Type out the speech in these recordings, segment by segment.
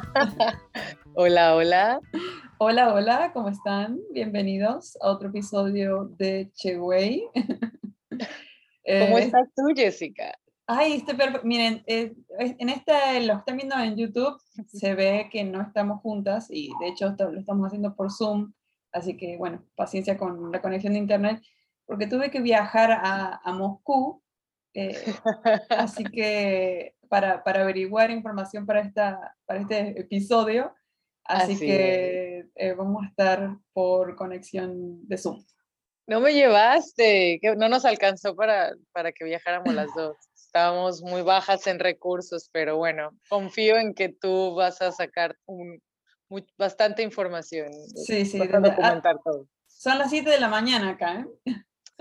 hola, hola. Hola, hola, ¿cómo están? Bienvenidos a otro episodio de Cheway. ¿Cómo eh, estás tú, Jessica? Ay, este miren, eh, en este, lo están viendo en YouTube, se ve que no estamos juntas y de hecho lo estamos haciendo por Zoom, así que bueno, paciencia con la conexión de internet, porque tuve que viajar a, a Moscú, eh, así que para, para, averiguar información para, esta, para este episodio, así, que eh, vamos a estar por conexión de Zoom. No me llevaste, que no nos alcanzó para, para que viajáramos las dos estábamos muy bajas en recursos, pero bueno, confío en que tú vas a sacar un, bastante información. Sí, sí, vas a documentar todo. Son las 7 de la mañana acá, ¿eh?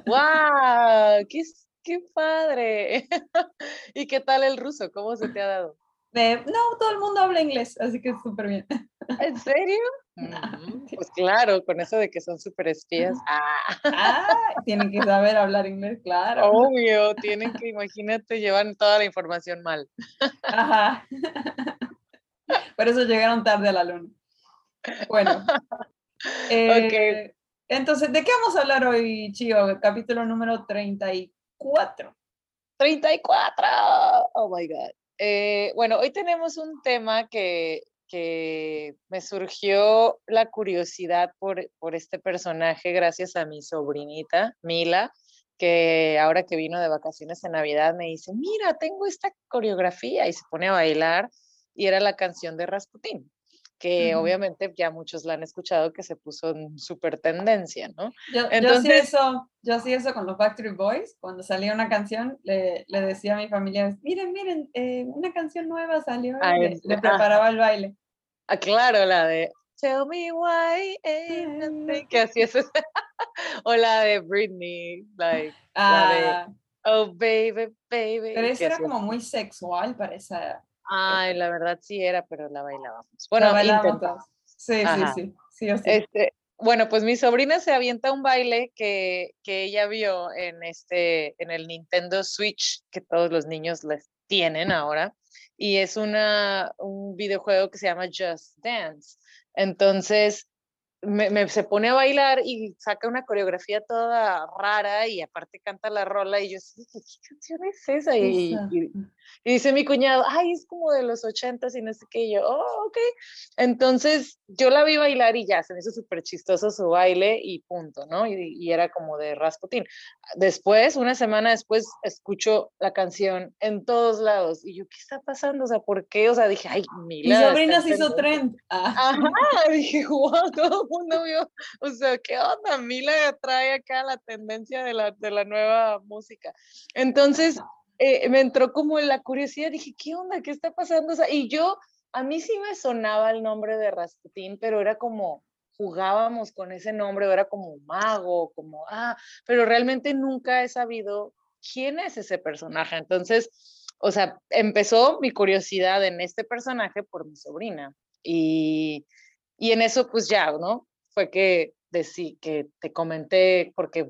¡Wow! ¡Qué, qué padre! ¿Y qué tal el ruso? ¿Cómo se te ha dado? no, todo el mundo habla inglés, así que súper bien. ¿En serio? Mm, pues claro, con eso de que son súper espías. Ah. ah. tienen que saber hablar inglés, claro. Obvio, tienen que, imagínate, llevan toda la información mal. Ajá. Por eso llegaron tarde a la luna. Bueno. Eh, entonces, ¿de qué vamos a hablar hoy, Chio? Capítulo número 34. 34. Oh my God. Eh, bueno, hoy tenemos un tema que, que me surgió la curiosidad por, por, este personaje gracias a mi sobrinita, Mila, que ahora que vino de vacaciones en Navidad me dice, mira, tengo esta coreografía y se pone a bailar y era la canción de Rasputín que obviamente ya muchos la han escuchado, que se puso en súper tendencia, ¿no? Yo, Entonces, eso, yo hacía eso con los Backstreet Boys, cuando salía una canción, le, le decía a mi familia, miren, miren, eh, una canción nueva salió, y le, le, preparaba el baile. Ah, claro, la de Tell me why ain't que así es, o la de Britney, like, la de ah. Oh baby, baby. Pero eso era como muy sexual para esa Ay, la verdad sí era, pero la bailábamos. Bueno, la Sí, sí, sí, sí, Este, bueno, pues mi sobrina se avienta un baile que, que ella vio en, este, en el Nintendo Switch, que todos los niños les tienen ahora, y es una, un videojuego que se llama Just Dance. Entonces, me, se pone a bailar y saca una coreografía toda rara y aparte canta la rola y yo, ¿qué canción es esa? Y, y, dice mi cuñado, ay, es como de los ochentas y no sé qué, y yo, oh, ok. Entonces yo la vi bailar y ya, se me hizo súper chistoso su baile y punto, ¿no? Y, y, era como de Rasputin. Después, una semana después, escucho la canción en todos lados y yo, ¿qué está pasando? O sea, ¿por qué? O sea, dije, ay, Mila. Mi sobrina se hizo trend. Ah. Ajá, dije, wow, todo mundo vio, o sea, ¿qué onda? Mila trae acá la tendencia de la, de la nueva música. Entonces, eh, me entró como la curiosidad, dije, ¿qué onda? ¿Qué está pasando? O sea, y yo, a mí sí me sonaba el nombre de Rasputín, pero era como, jugábamos con ese nombre, era como mago, como, ah, pero realmente nunca he sabido quién es ese personaje. Entonces, o sea, empezó mi curiosidad en este personaje por mi sobrina. Y, y en eso, pues ya, ¿no? Fue que, decí, que te comenté, porque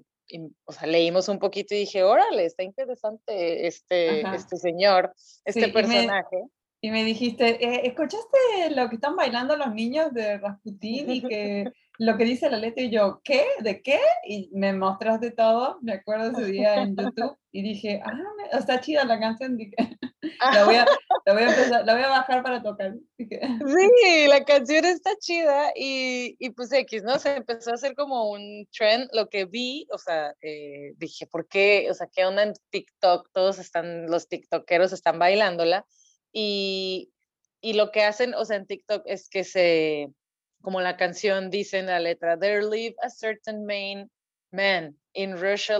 o sea, leímos un poquito y dije, órale, está interesante este, este señor, este personaje. Y me, dijiste, eh, ¿escuchaste lo que están bailando los niños de Rasputín y que lo que dice la letra? Y yo, ¿qué? ¿De qué? Y me mostraste todo, me acuerdo ese día en YouTube, y dije, ah, está chida la canción. Dije, la voy, a, la, voy a empezar, la voy a bajar para tocar. Sí, la canción está chida y, y, pues X, ¿no? Se empezó a hacer como un trend, lo que vi, o sea, eh, dije, ¿por qué? O sea, ¿qué onda en TikTok? Todos están, los TikTokeros están bailándola y, y lo que hacen, o sea, en TikTok es que se, como la canción dice en la letra, there live a certain main man in Russia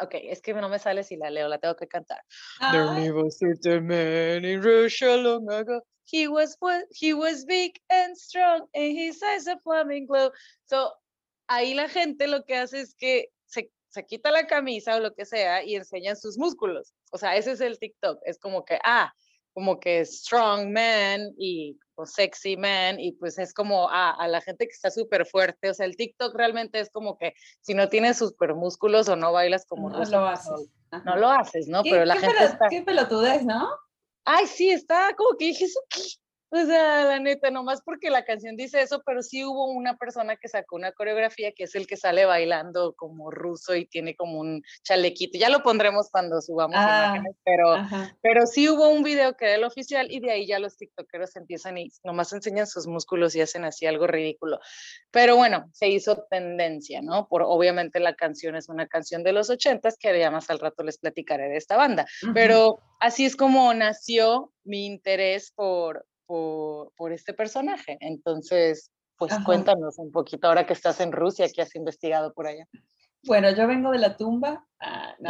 Ok, es que no me sale si la leo, la tengo que cantar. Ah, There lived a certain man in Russia long ago. He was wa- he was big and strong, and his eyes a flaming glow. So, ahí la gente lo que hace es que se, se quita la camisa o lo que sea y enseñan sus músculos. O sea, ese es el TikTok. Es como que, ah, como que strong man y o sexy man y pues es como ah, a la gente que está súper fuerte. O sea, el TikTok realmente es como que si no tienes super músculos o no bailas como no ruso, lo no- haces. Ajá. no lo haces, ¿no? ¿Qué, Pero la gente pelo- está... qué pelotudez, ¿no? Ay, sí, está como que dije, ¿eso qué? O sea, la neta, nomás porque la canción dice eso, pero sí hubo una persona que sacó una coreografía que es el que sale bailando como ruso y tiene como un chalequito. Ya lo pondremos cuando subamos Ah, imágenes, pero, Ajá. pero sí hubo un video que era el oficial y de ahí ya los tiktokeros empiezan y nomás enseñan sus músculos y hacen así algo ridículo. Pero bueno, se hizo tendencia, ¿no? Por obviamente la canción es una canción de los ochentas que ya más al rato les platicaré de esta banda. Pero así es como nació mi interés por, por, por este personaje. Entonces, pues Ajá. cuéntanos un poquito ahora que estás en Rusia, que has investigado por allá. Bueno, yo vengo de la tumba. Ah, no,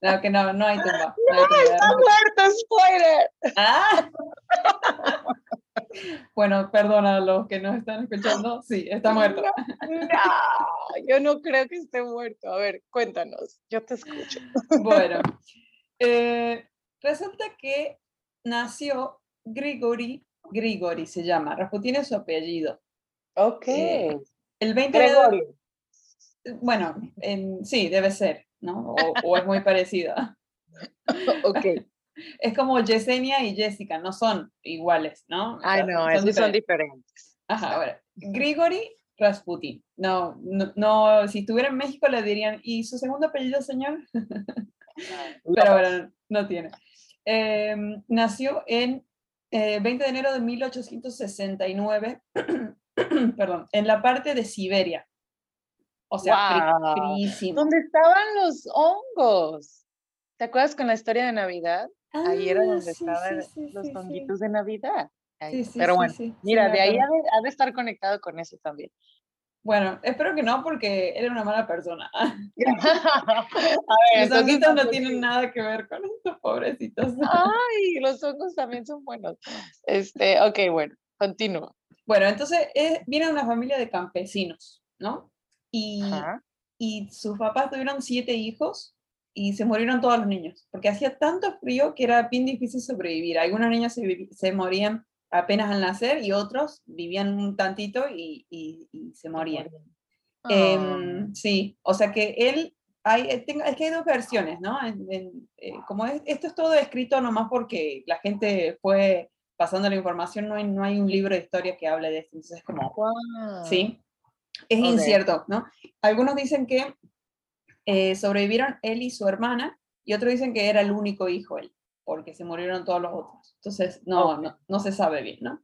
no, que no, no hay tumba. no hay tumba. muerto, spoiler! Ah. Bueno, perdona a los que nos están escuchando. Sí, está muerto. No, yo no creo que esté muerto. A ver, cuéntanos, yo te escucho. Bueno, eh, resulta que nació Grigori, Grigori se llama, Rasputin es su apellido. Ok. Eh, El 20 de Gregorio. bueno, en- sí, debe ser, ¿no? O, o es muy parecida. Ok. Es como Yesenia y Jessica, no son iguales, ¿no? Sea, no, esos son diferentes. diferentes. Ajá, ahora, Grigori Rasputin. No, no, no, si estuviera en México le dirían, ¿y su segundo apellido, señor? Pero bueno, no tiene. Em, nació en eh, 20 de enero de 1869, perdón, en la parte de Siberia. O sea, fríísimo. ¿Dónde estaban los hongos? ¿Te acuerdas con la historia de Navidad? Ahí era Ah, donde sí, estaban sí, sí, los honguitos de Navidad. Pero bueno, mira, de ahí ha de, ha de estar conectado con eso también. Bueno, espero que no, porque era una mala persona. a ver, Los honguitos no entonces, tienen nada que ver con estos pobrecitos. Ay, los hongos también son buenos. Este, ok, bueno, continúa. Bueno, entonces eh, viene una familia de campesinos, ¿no? Y, Ajá. y sus papás tuvieron siete hijos y se murieron todos los niños, porque hacía tanto frío que era bien difícil sobrevivir. Algunos niños se, se morían apenas al nacer y otros vivían un tantito y, y- y se morían. Ah, Em, sí, o sea que él, hay, eh, es que hay dos versiones, ¿no? En- en, eh, como es- esto es todo escrito nomás porque la gente fue pasando la información, no hay, no hay un libro de historia que hable de esto, entonces es como, guau. sí, es incierto, ¿no? Algunos dicen que eh, sobrevivieron él y su hermana, y otros dicen que era el único hijo él, porque se murieron todos los otros. Entonces, no, no, no se sabe bien, ¿no?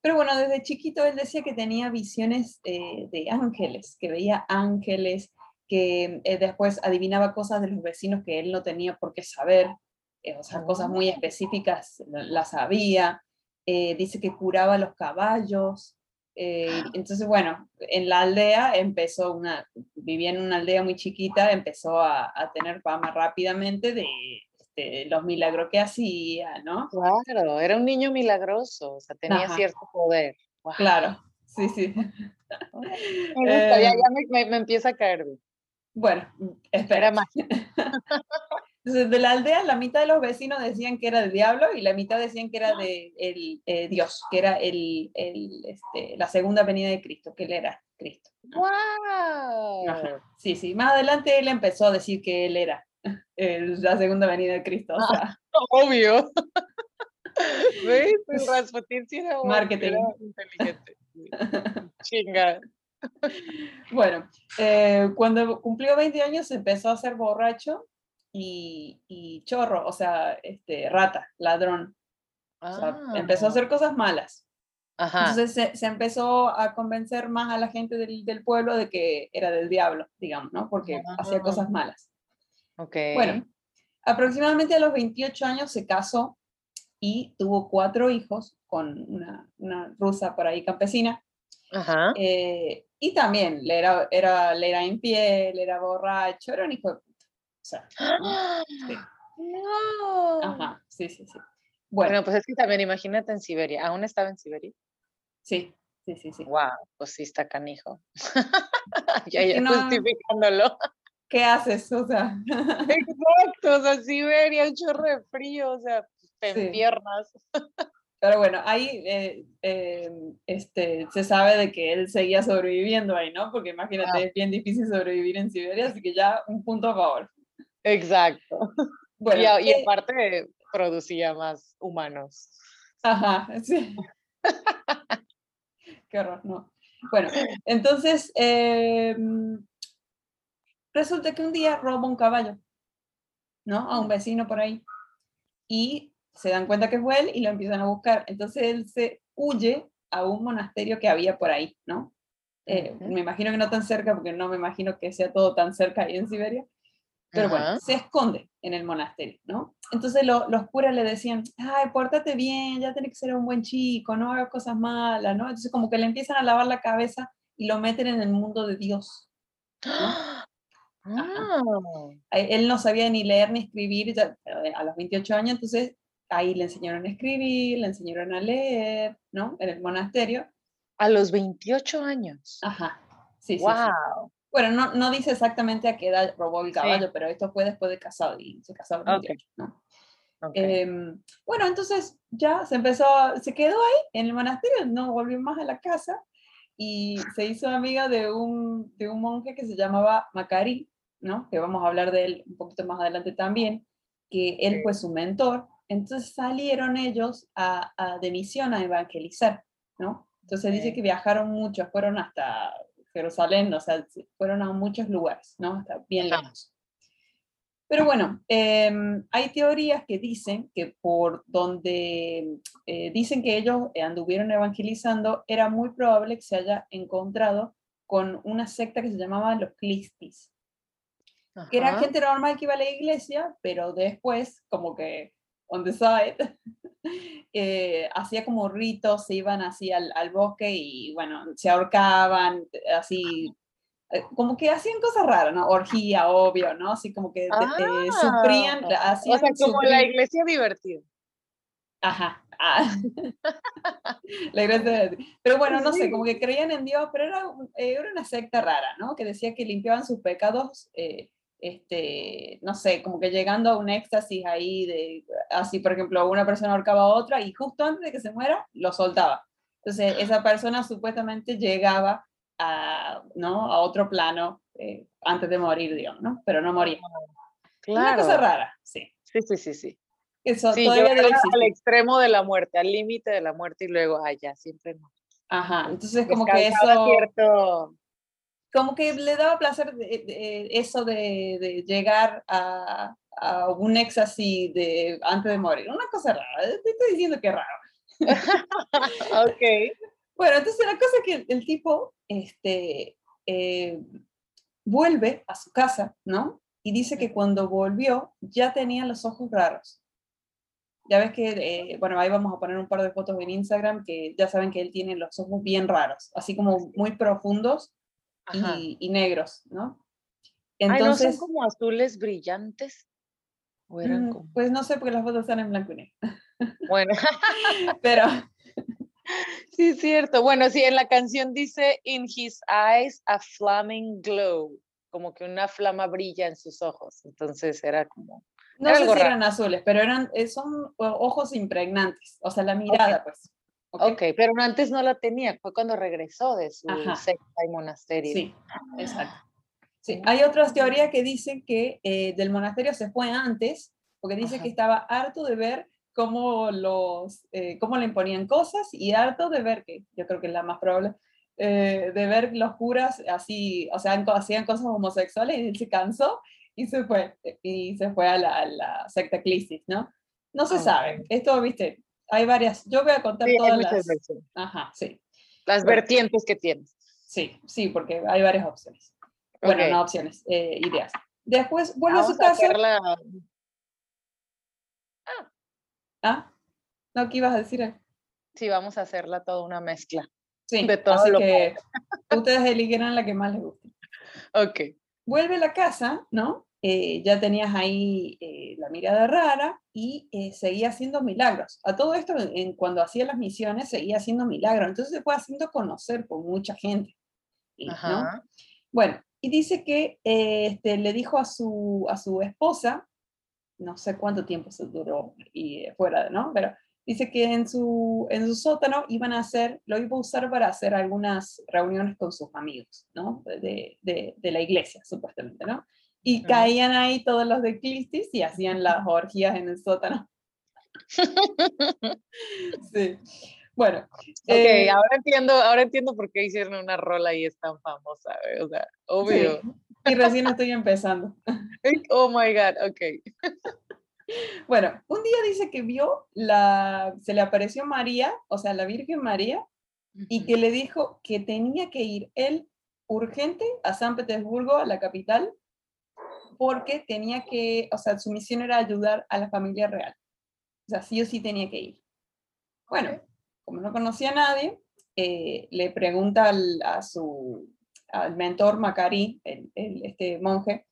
Pero bueno, desde chiquito él decía que tenía visiones eh, de ángeles, que veía ángeles, que eh, después adivinaba cosas de los vecinos que él no tenía por qué saber, eh, o sea, cosas muy Oh. específicas la- las sabía. Eh, dice que curaba los caballos. entonces, bueno, en la aldea empezó una, vivía en una aldea muy chiquita, empezó a, a tener fama rápidamente de este, los milagros que hacía, ¿no? Claro, era un niño milagroso, o sea, tenía Ajá. cierto poder. Claro, sí, sí. Me gusta, ya, ya me, me- me empieza a caer. Bueno, espera. Era más. Entonces, de la aldea, la mitad de los vecinos decían que era el diablo y la mitad decían que era de el, eh, Dios, que era el, el, este, la segunda venida de Cristo, que él era Cristo. ¡Wow! Ajá. Sí, sí. Más adelante él empezó a decir que él era el- la segunda venida de Cristo. O sea, Obvio. ¿Ves? El Rasputín sí era, Marketing. era inteligente. Chinga. bueno, eh, cuando cumplió 20 años empezó a ser borracho y, y chorro, o sea, este, rata, ladrón. O sea, empezó a Ah, hacer cosas malas. Ajá. Entonces se, se empezó a convencer más a la gente del, del pueblo de que era del diablo, digamos, ¿no? Porque hacía Ah. cosas malas. Ok. Bueno, aproximadamente a los 28 años se casó y tuvo cuatro hijos con una, una rusa por ahí campesina. Ajá. eh, y también le era, era, le era infiel, era borracho, era un hijo de puta. O sea, ¡Ah! Sí. No. ajá, sí, sí, sí. Bueno, Bueno, pues es que también imagínate en Siberia. ¿Aún estaba en Siberia? sí, sí, sí, sí. Wow, pues sí está canijo. ya, ya no- justificándolo. ¿Qué haces? O sea, Exacto, o sea, Siberia, un chorro de frío, o sea, te Sí. enfiernas. pero bueno, ahí eh, eh, este, se sabe de que él seguía sobreviviendo ahí, ¿no? Porque imagínate, Ah. es bien difícil sobrevivir en Siberia, así que ya un punto a favor. Exacto. Bueno, y, y eh, aparte producía más humanos. Ajá, sí. Qué horror, no. Bueno, entonces eh, resulta que un día roba un caballo, ¿no? A un vecino por ahí. Y se dan cuenta que fue él y lo empiezan a buscar. Entonces él se huye a un monasterio que había por ahí, ¿no? Eh, Ujú. Me imagino que no tan cerca, porque no me imagino que sea todo tan cerca ahí en Siberia. Pero bueno, Ajá. se esconde en el monasterio, ¿no? Entonces lo- los curas le decían, ay, pórtate bien, ya tenés que ser un buen chico, no hagas cosas malas, ¿no? Entonces como que le empiezan a lavar la cabeza y lo meten en el mundo de Dios. Ah, Él no sabía ni leer ni escribir ya, eh, a los 28 años, entonces ahí le enseñaron a escribir, le enseñaron a leer, ¿no? En el monasterio. a los 28 años. Ajá, sí, sí, sí. wow. Bueno, no, no dice exactamente a qué edad robó el Sí. caballo, pero esto fue después de casado y se casó a los Ok. 28, ¿no? ok. Bueno, entonces ya se empezó, se quedó ahí en el monasterio, no volvió más a la casa y se hizo amiga de un, de un monje que se llamaba Macari, ¿no? Que vamos a hablar de él un poquito más adelante también, que él fue su mentor. Entonces salieron ellos a, a- de misión a evangelizar, ¿no? Entonces dice que viajaron mucho, fueron hasta Jerusalén, o sea, se- fueron a muchos lugares, ¿no? Hasta bien lejos. Pero bueno, em, hay teorías que dicen que por donde eh, dicen que ellos anduvieron evangelizando, era muy probable que se haya encontrado con una secta que se llamaba los Clistis, que era gente normal que iba a la iglesia, pero después, como que on the side, eh, hacía como ritos, se iban así al, al bosque y bueno, se ahorcaban, así, como que hacían cosas raras, ¿no? Orgía, obvio, ¿no? Así como que eh, sufrían, Ah, hacían o sea, como la iglesia divertida. Ajá. ah. La iglesia de- Pero bueno, no sé, Sí. como que creían en Dios, pero era, eh, era una secta rara, ¿no? Que decía que limpiaban sus pecados, eh, este, no sé, como que llegando a un éxtasis ahí de, así por ejemplo, una persona ahorcaba a otra y justo antes de que se muera, lo soltaba. Entonces, esa persona supuestamente llegaba a, ¿no? a otro plano eh, antes de morir, digamos, ¿no? Pero no moría. Una cosa Claro. rara, sí. Sí, sí, sí, sí. Eso Sí, todavía al extremo de la muerte, al límite de la muerte y luego, ya, siempre no. Ajá, entonces como que eso... cierto... como que le daba placer de- de- eso de, de llegar a, a un éxtasis de, antes de morir. Una cosa rara, te estoy diciendo que es raro. ok. Bueno, entonces la cosa es que el, el tipo este, eh, vuelve a su casa, ¿no? Y dice que cuando volvió ya tenía los ojos raros. Ya ves que, eh, bueno, ahí vamos a poner un par de fotos en Instagram que ya saben que él tiene los ojos bien raros, así como muy profundos y, y negros, ¿no? Ay, ¿no Entonces, son como azules brillantes? ¿O eran Mm, como...? Pues no sé porque las fotos están en blanco y negro. Bueno, Pero sí es cierto. Bueno, sí, en la canción dice, in his eyes a flaming glow, como que una flama brilla en sus ojos. Entonces era como... no Era sé algo si raro. eran azules, pero eran, eh, son ojos impregnantes, o sea, la mirada, pues. ¿ok? Ok, pero antes no la tenía, fue cuando regresó de su secta y monasterio. Sí, exacto. Sí, hay otras teorías que dicen que eh, del monasterio se fue antes, porque dice Ajá. que estaba harto de ver cómo, los, eh, cómo le imponían cosas y harto de ver, que yo creo que es la más probable, eh, de ver los curas así, o sea, hacían cosas homosexuales y él se cansó y se fue, eh, y se fue a la, a la secta Clisis, ¿no? No se Ah, sabe, esto, viste, hay varias, yo voy a contar Sí, todas las... versiones. Ajá, sí, Las vertientes que tienes. sí, sí, porque hay varias opciones. Bueno, no opciones, eh, ideas. Después vuelve a su a casa. ¿Ah? No, ¿qué ibas a decir? Sí, vamos a hacerla toda una mezcla. Sí, De todo así lo que ustedes eligieran la que más les guste. Ok. Vuelve a la casa, ¿no? eh, ya tenías ahí eh, la mirada rara y eh, seguía haciendo milagros. A todo esto, en, cuando hacía las misiones, seguía haciendo milagros. Entonces se fue haciendo conocer por mucha gente. ¿no? Bueno, y dice que este, le dijo a su, a su esposa, no sé cuánto tiempo se duró y fuera, ¿no? Pero dice que en su, en su sótano iban a hacer, lo iba a usar para hacer algunas reuniones con sus amigos, ¿no? De, de, de la iglesia, supuestamente, ¿no? Y caían ahí todos los de Clistis y hacían las orgías en el sótano. sí. Bueno. Ok, eh, ahora entiendo, ahora entiendo por qué hicieron una rola y es tan famosa, o sea, obvio. Y recién estoy empezando. oh my God, ok. Bueno, un día dice que vio la, se le apareció María, o sea, la Virgen María, y que le dijo que tenía que ir él urgente a San Petersburgo, a la capital, porque tenía que, o sea, su misión era ayudar a la familia real. O sea, sí o sí tenía que ir. Bueno, como no conocía a nadie, eh, le pregunta al, a su, al mentor Macari, el, este monje,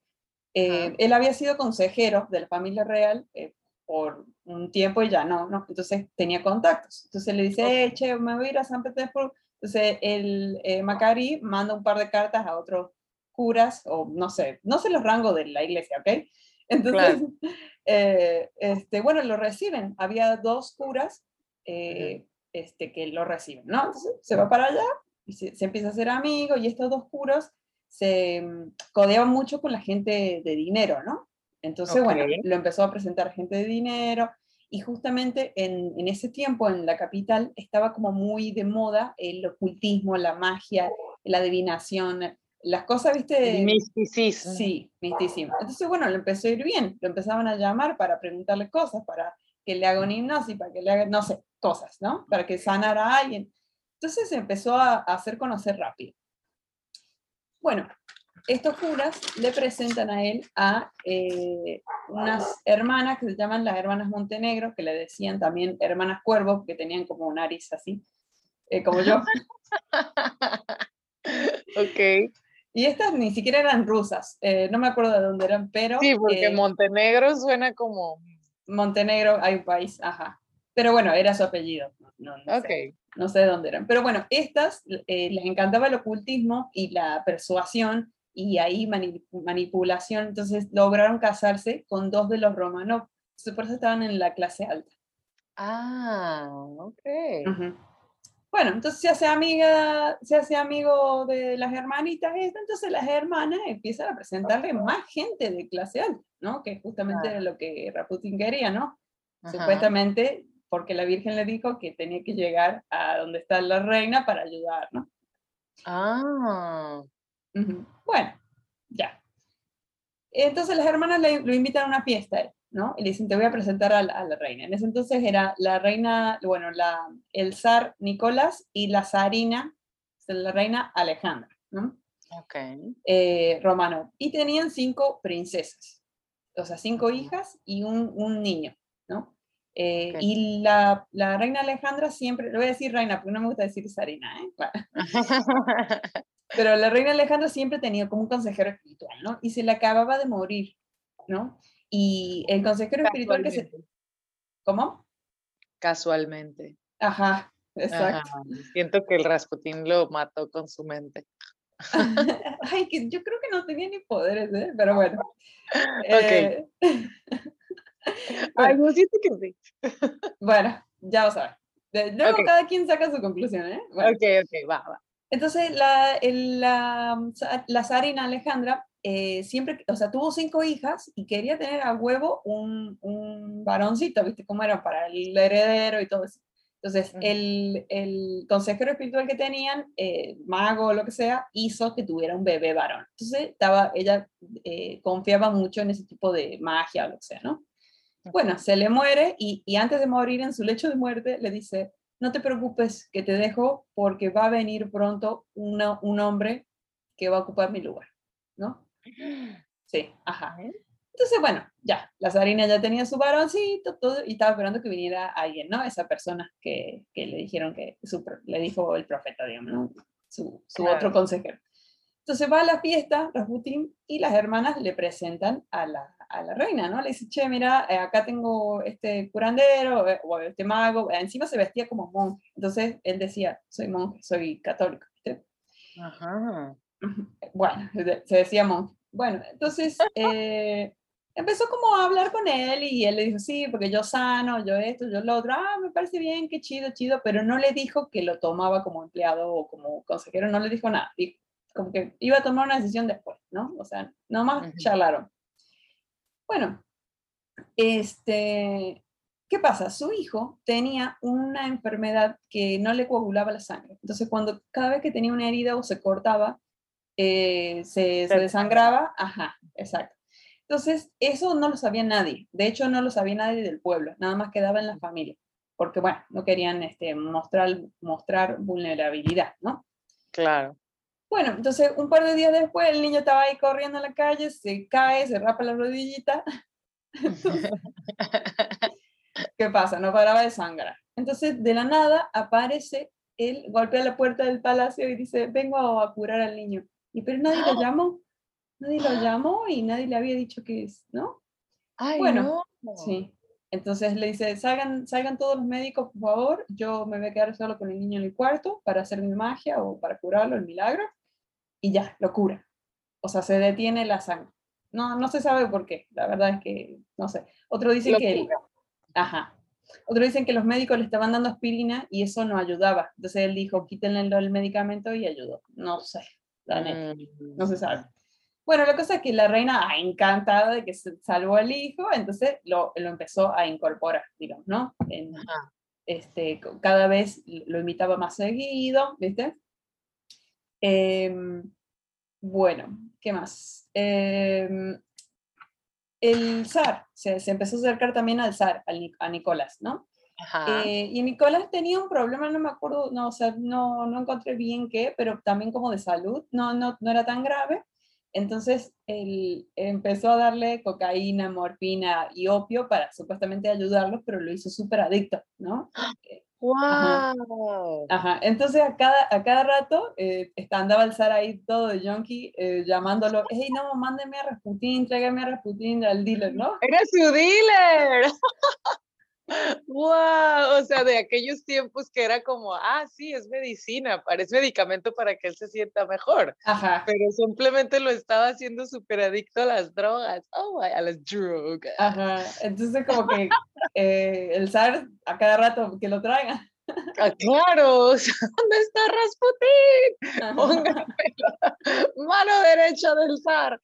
eh, él había sido consejero de la familia real eh, por un tiempo y ya no, no, entonces tenía contactos. Entonces le dice, che, me voy a ir a San Petersburgo. Entonces el Macari manda un par de cartas a otros curas, o no sé, no sé los rangos de la iglesia, ¿ok? Entonces, eh, este, bueno, lo reciben. Había dos curas eh, este, que lo reciben, ¿no? Entonces se va para allá y se, empieza a hacer amigo y estos dos curas se mm, codeaban mucho con la gente de dinero, ¿no? Entonces, bueno, lo empezó a presentar gente de dinero y justamente en, en, ese tiempo en la capital estaba como muy de moda el ocultismo, la magia, la adivinación, las cosas, viste... Misticismo. Sí, misticismo. Entonces, bueno, le empezó a ir bien, lo empezaban a llamar para preguntarle cosas, para que le haga una hipnosis, para que le haga, no sé, cosas, ¿no? Para que sanara a alguien. Entonces se empezó a, hacer conocer rápido. Bueno, estos curas le presentan a él a eh, unas hermanas que se llaman las hermanas Montenegro, que le decían también hermanas Cuervo, que tenían como nariz así, eh, como yo. ok. Y estas ni siquiera eran rusas, eh, no me acuerdo de dónde eran, pero... Sí, porque Montenegro suena como... Montenegro, hay un país, ajá. Pero bueno, era su apellido. No, sé, no sé de dónde eran. Pero bueno, estas eh, les encantaba el ocultismo y la persuasión y ahí manipulación. Entonces lograron casarse con dos de los romanos. Por eso estaban en la clase alta. Ah, ok. Bueno, entonces se hace amiga, se hace amigo de las hermanitas, entonces las hermanas empiezan a presentarle más gente de clase alta, ¿no? Que es justamente lo que Raputin quería, ¿no? Supuestamente porque la Virgen le dijo que tenía que llegar a donde está la reina para ayudar, ¿no? Ah. Bueno, ya. Entonces las hermanas le, lo invitan a una fiesta. ¿no? Y le dicen, te voy a presentar a la, reina. En ese entonces era la reina, bueno, la, el zar Nicolás y la zarina, la reina Alejandra, ¿no? Eh, romano. Y tenían cinco princesas, o sea, cinco hijas y un, niño, ¿no? Eh, y la, reina Alejandra siempre, le voy a decir reina porque no me gusta decir zarina, ¿eh? Pero la reina Alejandra siempre tenía como un consejero espiritual, ¿no? Y se le acababa de morir, ¿no? Y el consejero espiritual que se... ¿Cómo? Casualmente. Ajá, exacto. Siento que el Rasputín lo mató con su mente. Ay, que yo creo que no tenía ni poderes, ¿eh? pero bueno. Ok. Eh, Ay, no siento que sí. bueno, ya vas a ver. Luego cada quien saca su conclusión, ¿eh? Ok, ok, va, va. Entonces, la, la, la zarina Alejandra eh, siempre, o sea, tuvo cinco hijas y quería tener a huevo un, un varoncito, ¿viste? Cómo era para el heredero y todo eso. Entonces, el, el, consejero espiritual que tenían, eh, mago o lo que sea, hizo que tuviera un bebé varón. Entonces, estaba, ella eh, confiaba mucho en ese tipo de magia o lo que sea, ¿no? Bueno, se le muere y, y, antes de morir en su lecho de muerte le dice, no te preocupes que te dejo porque va a venir pronto una, un hombre que va a ocupar mi lugar, ¿no? Sí, ajá. Entonces, bueno, ya, la Sarina ya tenía su varoncito todo, y estaba esperando que viniera alguien, ¿no? Esa persona que, que le dijeron que, su, le dijo el profeta, digamos, ¿no? Su, su otro consejero. Entonces va a la fiesta, Rasputín, y las hermanas le presentan a la, a la reina, ¿no? Le dice, che, mira, eh, acá tengo este curandero eh, o este mago. Encima se vestía como monje. Entonces él decía, soy monje, soy católico. ¿viste? Ajá. Bueno, se decía monje. Bueno, entonces eh, empezó como a hablar con él y él le dijo, sí, porque yo sano, yo esto, yo lo otro, ah, me parece bien, qué chido, chido, pero no le dijo que lo tomaba como empleado o como consejero, no le dijo nada, dijo, como que iba a tomar una decisión después, ¿no? O sea, nomás charlaron. Bueno, este, ¿qué pasa? Su hijo tenía una enfermedad que no le coagulaba la sangre. Entonces, cuando cada vez que tenía una herida o se cortaba, eh, Se desangraba. Ajá, exacto. Entonces, eso no lo sabía nadie. De hecho, no lo sabía nadie del pueblo. Nada más quedaba en la familia. Porque, bueno, no querían este, mostrar, mostrar vulnerabilidad, ¿no? Claro. Bueno, entonces un par de días después el niño estaba ahí corriendo en la calle, se cae, se rapa la rodillita. ¿Qué pasa? No paraba de sangrar. Entonces, de la nada aparece él, golpea la puerta del palacio y dice, vengo a curar al niño. Y pero nadie lo llamó, nadie lo llamó y nadie le había dicho que es, ¿no? Ay, Bueno, no. Sí. Entonces le dice, salgan, salgan todos los médicos, por favor, yo me voy a quedar solo con el niño en el cuarto para hacer mi magia o para curarlo, el milagro, y ya, lo cura. O sea, se detiene la sangre. No, no se sabe por qué, la verdad es que, no sé. Otro dicen Lo que, cura. ajá. Otro dicen que los médicos le estaban dando aspirina y eso no ayudaba. Entonces él dijo, quítenle el, medicamento y ayudó. No sé, la neta Mm. no se sabe. Bueno, la cosa es que la reina, ah, encantada de que se salvó al hijo, entonces lo, lo empezó a incorporar, digamos, ¿no? En, este, cada vez lo invitaba más seguido, ¿viste? Em, bueno, ¿qué más? Em, el zar, se, se empezó a acercar también al zar, al a Nicolás, ¿no? Ajá. Eh, y Nicolás tenía un problema, no me acuerdo, no, o sea, no, no encontré bien qué, pero también como de salud, no, no, no era tan grave. Entonces él empezó a darle cocaína, morfina y opio para supuestamente ayudarlos, pero lo hizo súper adicto, ¿no? ¡Wow! Ajá, entonces a cada, a cada rato eh, andaba el Zar ahí todo de junkie eh, llamándolo, hey, no, mándeme a Rasputín, tráigame a Rasputín al dealer, ¿no? ¡Era su dealer! ¡Wow! O sea, de aquellos tiempos que era como, ah, sí, es medicina, parece medicamento para que él se sienta mejor. Ajá, Pero simplemente lo estaba haciendo súper adicto a las drogas. Oh, my- a las drogas. ajá, entonces como que eh, el Zar a cada rato que lo traiga. Ah, claro, ¿dónde está Rasputín? Ajá. Póngamelo. Mano derecha del zar.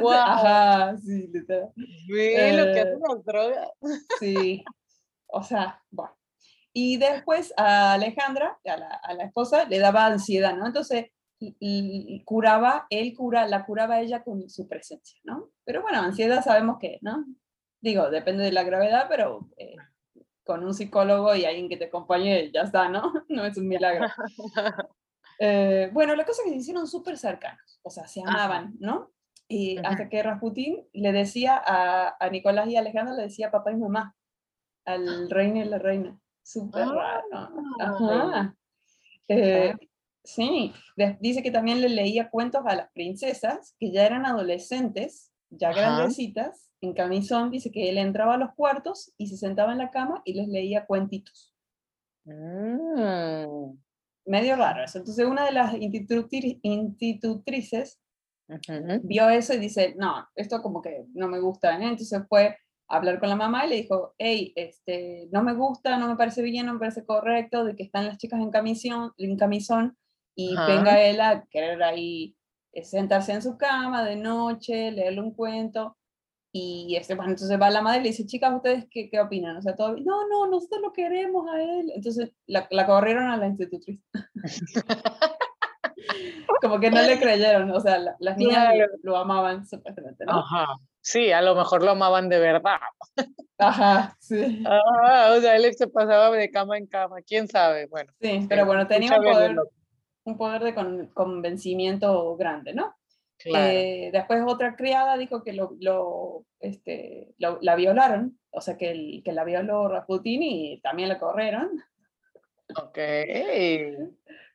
Guau. Ajá, sí, literal. Ve lo que Eh, hacen las drogas. Sí, o sea, bueno. Y después a Alejandra, a la, a la esposa, le daba ansiedad, ¿no? Entonces, y, y curaba, él cura, la curaba ella con su presencia, ¿no? Pero bueno, ansiedad sabemos que, ¿no? Digo, depende de la gravedad, pero eh, con un psicólogo y alguien que te acompañe, ya está, ¿no? No es un milagro. Eh, bueno, la cosa es que se hicieron súper cercanos, o sea, se amaban, ¿no? Y hasta que Rasputín le decía a, a Nicolás y a Alejandra, le decía papá y mamá, al reino y la reina. Súper Ah, raro. Ajá. Eh, sí, dice que también le leía cuentos a las princesas que ya eran adolescentes, ya Ajá. grandecitas, en camisón, dice que él entraba a los cuartos y se sentaba en la cama y les leía cuentitos. Mm, Medio raro eso. Entonces una de las institutri- institutrices vio eso y dice, no, esto como que no me gusta, ¿eh? Entonces fue a hablar con la mamá y le dijo, hey, este, no me gusta, no me parece bien, no me parece correcto de que están las chicas en camisón, en camisón y Ajá. venga él a querer ahí eh, sentarse en su cama de noche, leerle un cuento. Y este, bueno, entonces va la madre y le dice, chicas, ¿ustedes qué, qué opinan? O sea, todo, no, no, nosotros lo queremos a él. Entonces la, la corrieron a la institutriz. Como que no le creyeron, o sea, la- las niñas lo- Claro. lo, amaban supuestamente, ¿no? Ajá. Sí, a lo mejor lo amaban de verdad. Ajá, sí. Ah, o sea, él se pasaba de cama en cama, quién sabe. Bueno, Sí, pero bueno, tenía un poder, un poder de con- convencimiento grande, ¿no? claro. Eh, después otra criada dijo que lo, lo, este, lo- la violaron, o sea, que, el, que la violó Rasputin y también la corrieron. ok.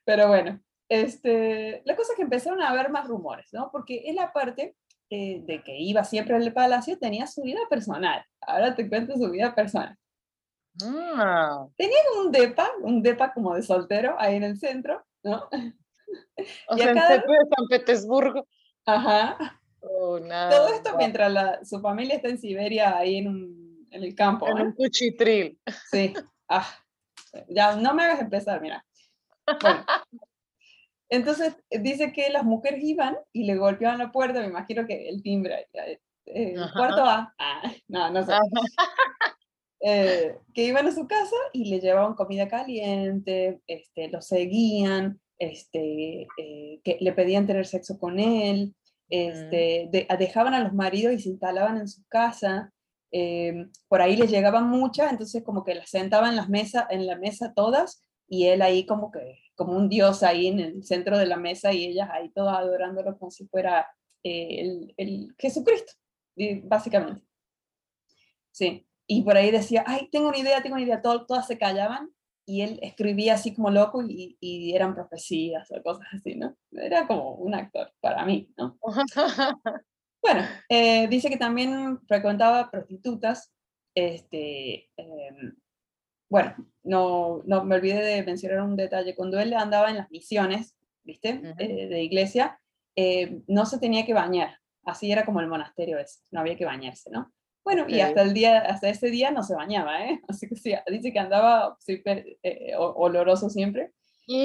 Pero bueno, este, la cosa es que empezaron a haber más rumores, ¿no? Porque él aparte eh, de que iba siempre al palacio, tenía su vida personal. Ahora te cuento su vida personal. Ah, Tenía un depa, un depa como de soltero ahí en el centro, ¿no? o Y a sea, en cada- de San Petersburgo. Ajá. Oh, Todo esto mientras la- su familia está en Siberia, ahí en, un, en el campo. En ¿eh? un cuchitril. Sí. Ah, ya, no me hagas empezar, mira. Bueno. Entonces, eh, dice que las mujeres iban y le golpeaban la puerta, me imagino que el timbre, eh, eh, cuarto A, ah, no, no sé. Eh, que iban a su casa y le llevaban comida caliente, este, lo seguían, este, eh, que le pedían tener sexo con él, este, de- a- dejaban a los maridos y se instalaban en su casa. eh, por ahí les llegaban muchas, entonces como que las sentaban en, las mesa, en la mesa todas y él ahí como que como un dios ahí en el centro de la mesa y ellas ahí todas adorándolo como si fuera eh, el, el Jesucristo, básicamente. Sí, y por ahí decía, ay, tengo una idea, tengo una idea, Todo- todas se callaban y él escribía así como loco y, y eran profecías o cosas así, ¿no? Era como un actor para mí, ¿no? Bueno, eh, dice que también frecuentaba prostitutas. Este, em, bueno, no, no me olvidé de mencionar un detalle. Cuando él andaba en las misiones, ¿viste? Eh, de iglesia, eh, no se tenía que bañar. Así era como el monasterio ese, no había que bañarse, ¿no? Bueno, y hasta el día, hasta ese día no se bañaba, ¿eh? Así que sí, dice que andaba súper eh, oloroso siempre. Iu,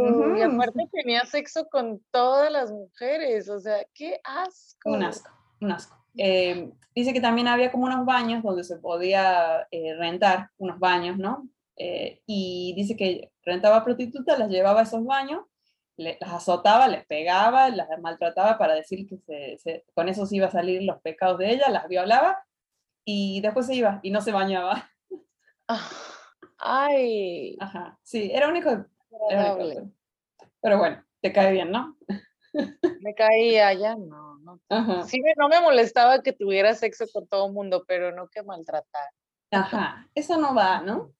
Y Ujú. aparte tenía sexo con todas las mujeres. O sea, qué asco. Un asco, un asco. Eh, dice que también había como unos baños donde se podía eh, rentar unos baños, ¿no? Eh, y dice que rentaba prostitutas, las llevaba a esos baños, le- las azotaba, les pegaba, las maltrataba para decir que se- se- con eso se iba a salir los pecados de ella, las violaba y después se iba y no se bañaba. Ah, Ay, Ajá, sí, era único. Era único pero bueno, te cae bien, ¿no? Me caía ya, no, no. Ajá, Sí, me- no me molestaba que tuviera sexo con todo el mundo, pero no que maltratar. ajá, eso no va, ¿no?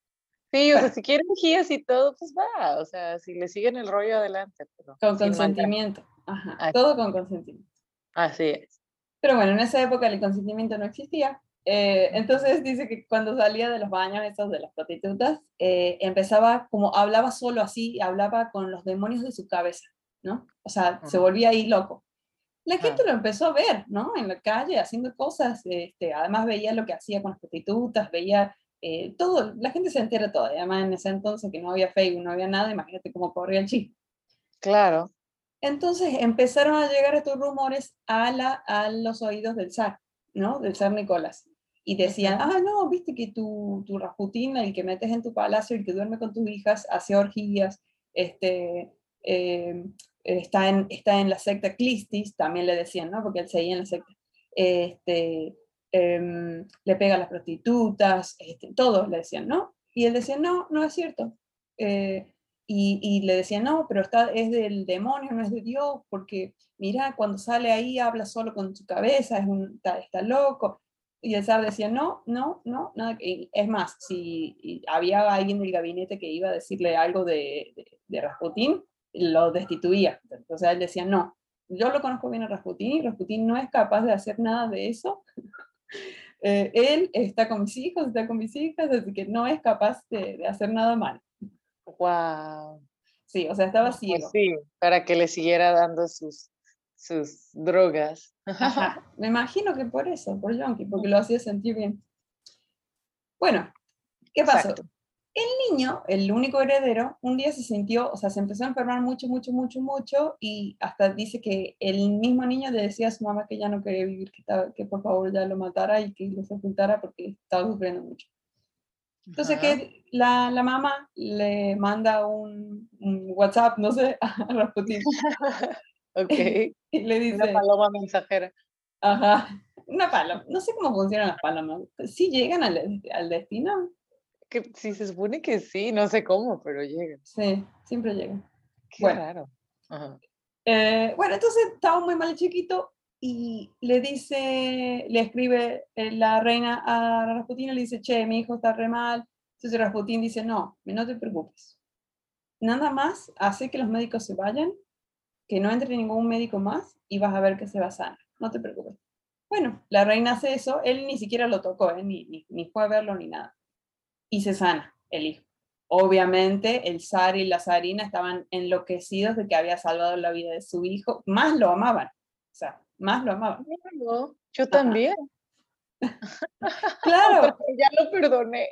Sí, o sea, si quieren guías y todo, pues va, o sea, si le siguen el rollo adelante, pero Con maltratar. consentimiento. Ajá, Así. todo con consentimiento. Así es. Pero bueno, en esa época el consentimiento no existía. Eh, entonces dice que cuando salía de los baños esos de las prostitutas, eh, empezaba como hablaba solo así, hablaba con los demonios de su cabeza, ¿no? O sea, se Ajá. volvía ahí loco. La gente lo empezó a ver, ¿no? En la calle, haciendo cosas. Este, además veía lo que hacía con las prostitutas, veía eh, todo. La gente se entera todo. Además en ese entonces que no había Facebook, no había nada, imagínate cómo corría el chisme. Claro. Entonces empezaron a llegar estos rumores a, la, a los oídos del zar, ¿no? Del zar Nicolás. Y decían, ah, no, viste que tu, tu Rasputín, el que metes en tu palacio, el que duerme con tus hijas, hace orgías, este, eh, está, en, está en la secta Clistis, también le decían, ¿no? Porque él seguía en la secta. Este, em, le pega a las prostitutas, este, todos le decían, ¿no? Y él decía, no, no es cierto. Eh, y, y le decían, no, pero está, es del demonio, no es de Dios, porque mira, cuando sale ahí habla solo con su cabeza, está, está loco. Y el zar decía, no, no, no, nada. que-". Es más, si había alguien del gabinete que iba a decirle algo de, de Rasputín, lo destituía. O sea, él decía, no, yo lo conozco bien a Rasputín y Rasputín no es capaz de hacer nada de eso. Eh, él está con mis hijos, está con mis hijas, así que no es capaz de, de hacer nada mal. Wow. Sí, o sea, estaba Pues ciego. sí, para que le siguiera dando sus, sus drogas. Ajá, me imagino que por eso, por Yonki, porque lo hacía sentir bien. Bueno, ¿qué pasó? Exacto. El niño, el único heredero, un día se sintió, o sea, se empezó a enfermar mucho, mucho, mucho, mucho, y hasta dice que el mismo niño le decía a su mamá que ya no quería vivir, que, estaba, que por favor ya lo matara y que lo sepultara porque estaba sufriendo mucho. Entonces, Ajá. que la, la mamá le manda un, un WhatsApp, no sé, a Rasputin, Ok. y le dice... Una paloma mensajera. Ajá, una paloma. No sé cómo funcionan las palomas. ¿Sí llegan al, al destino? Que sí, se supone que sí, no sé cómo, pero llega. Sí, siempre llegan. Qué Bueno. raro. Ajá. Eh, bueno, entonces estaba muy mal el chiquito y le dice, le escribe eh, la reina a Rasputín y le dice, che, mi hijo está re mal. Entonces Rasputín dice, no, no te preocupes. nada más hace que los médicos se vayan, que no entre ningún médico más y vas a ver que se va a sanar, no te preocupes. Bueno, la reina hace eso, él ni siquiera lo tocó, ¿eh? ni, ni, ni fue a verlo ni nada. Y se sana el hijo. Obviamente el zar y la zarina estaban enloquecidos de que había salvado la vida de su hijo, más lo amaban, o sea, más lo amaban. Yo también. claro. ya lo perdoné.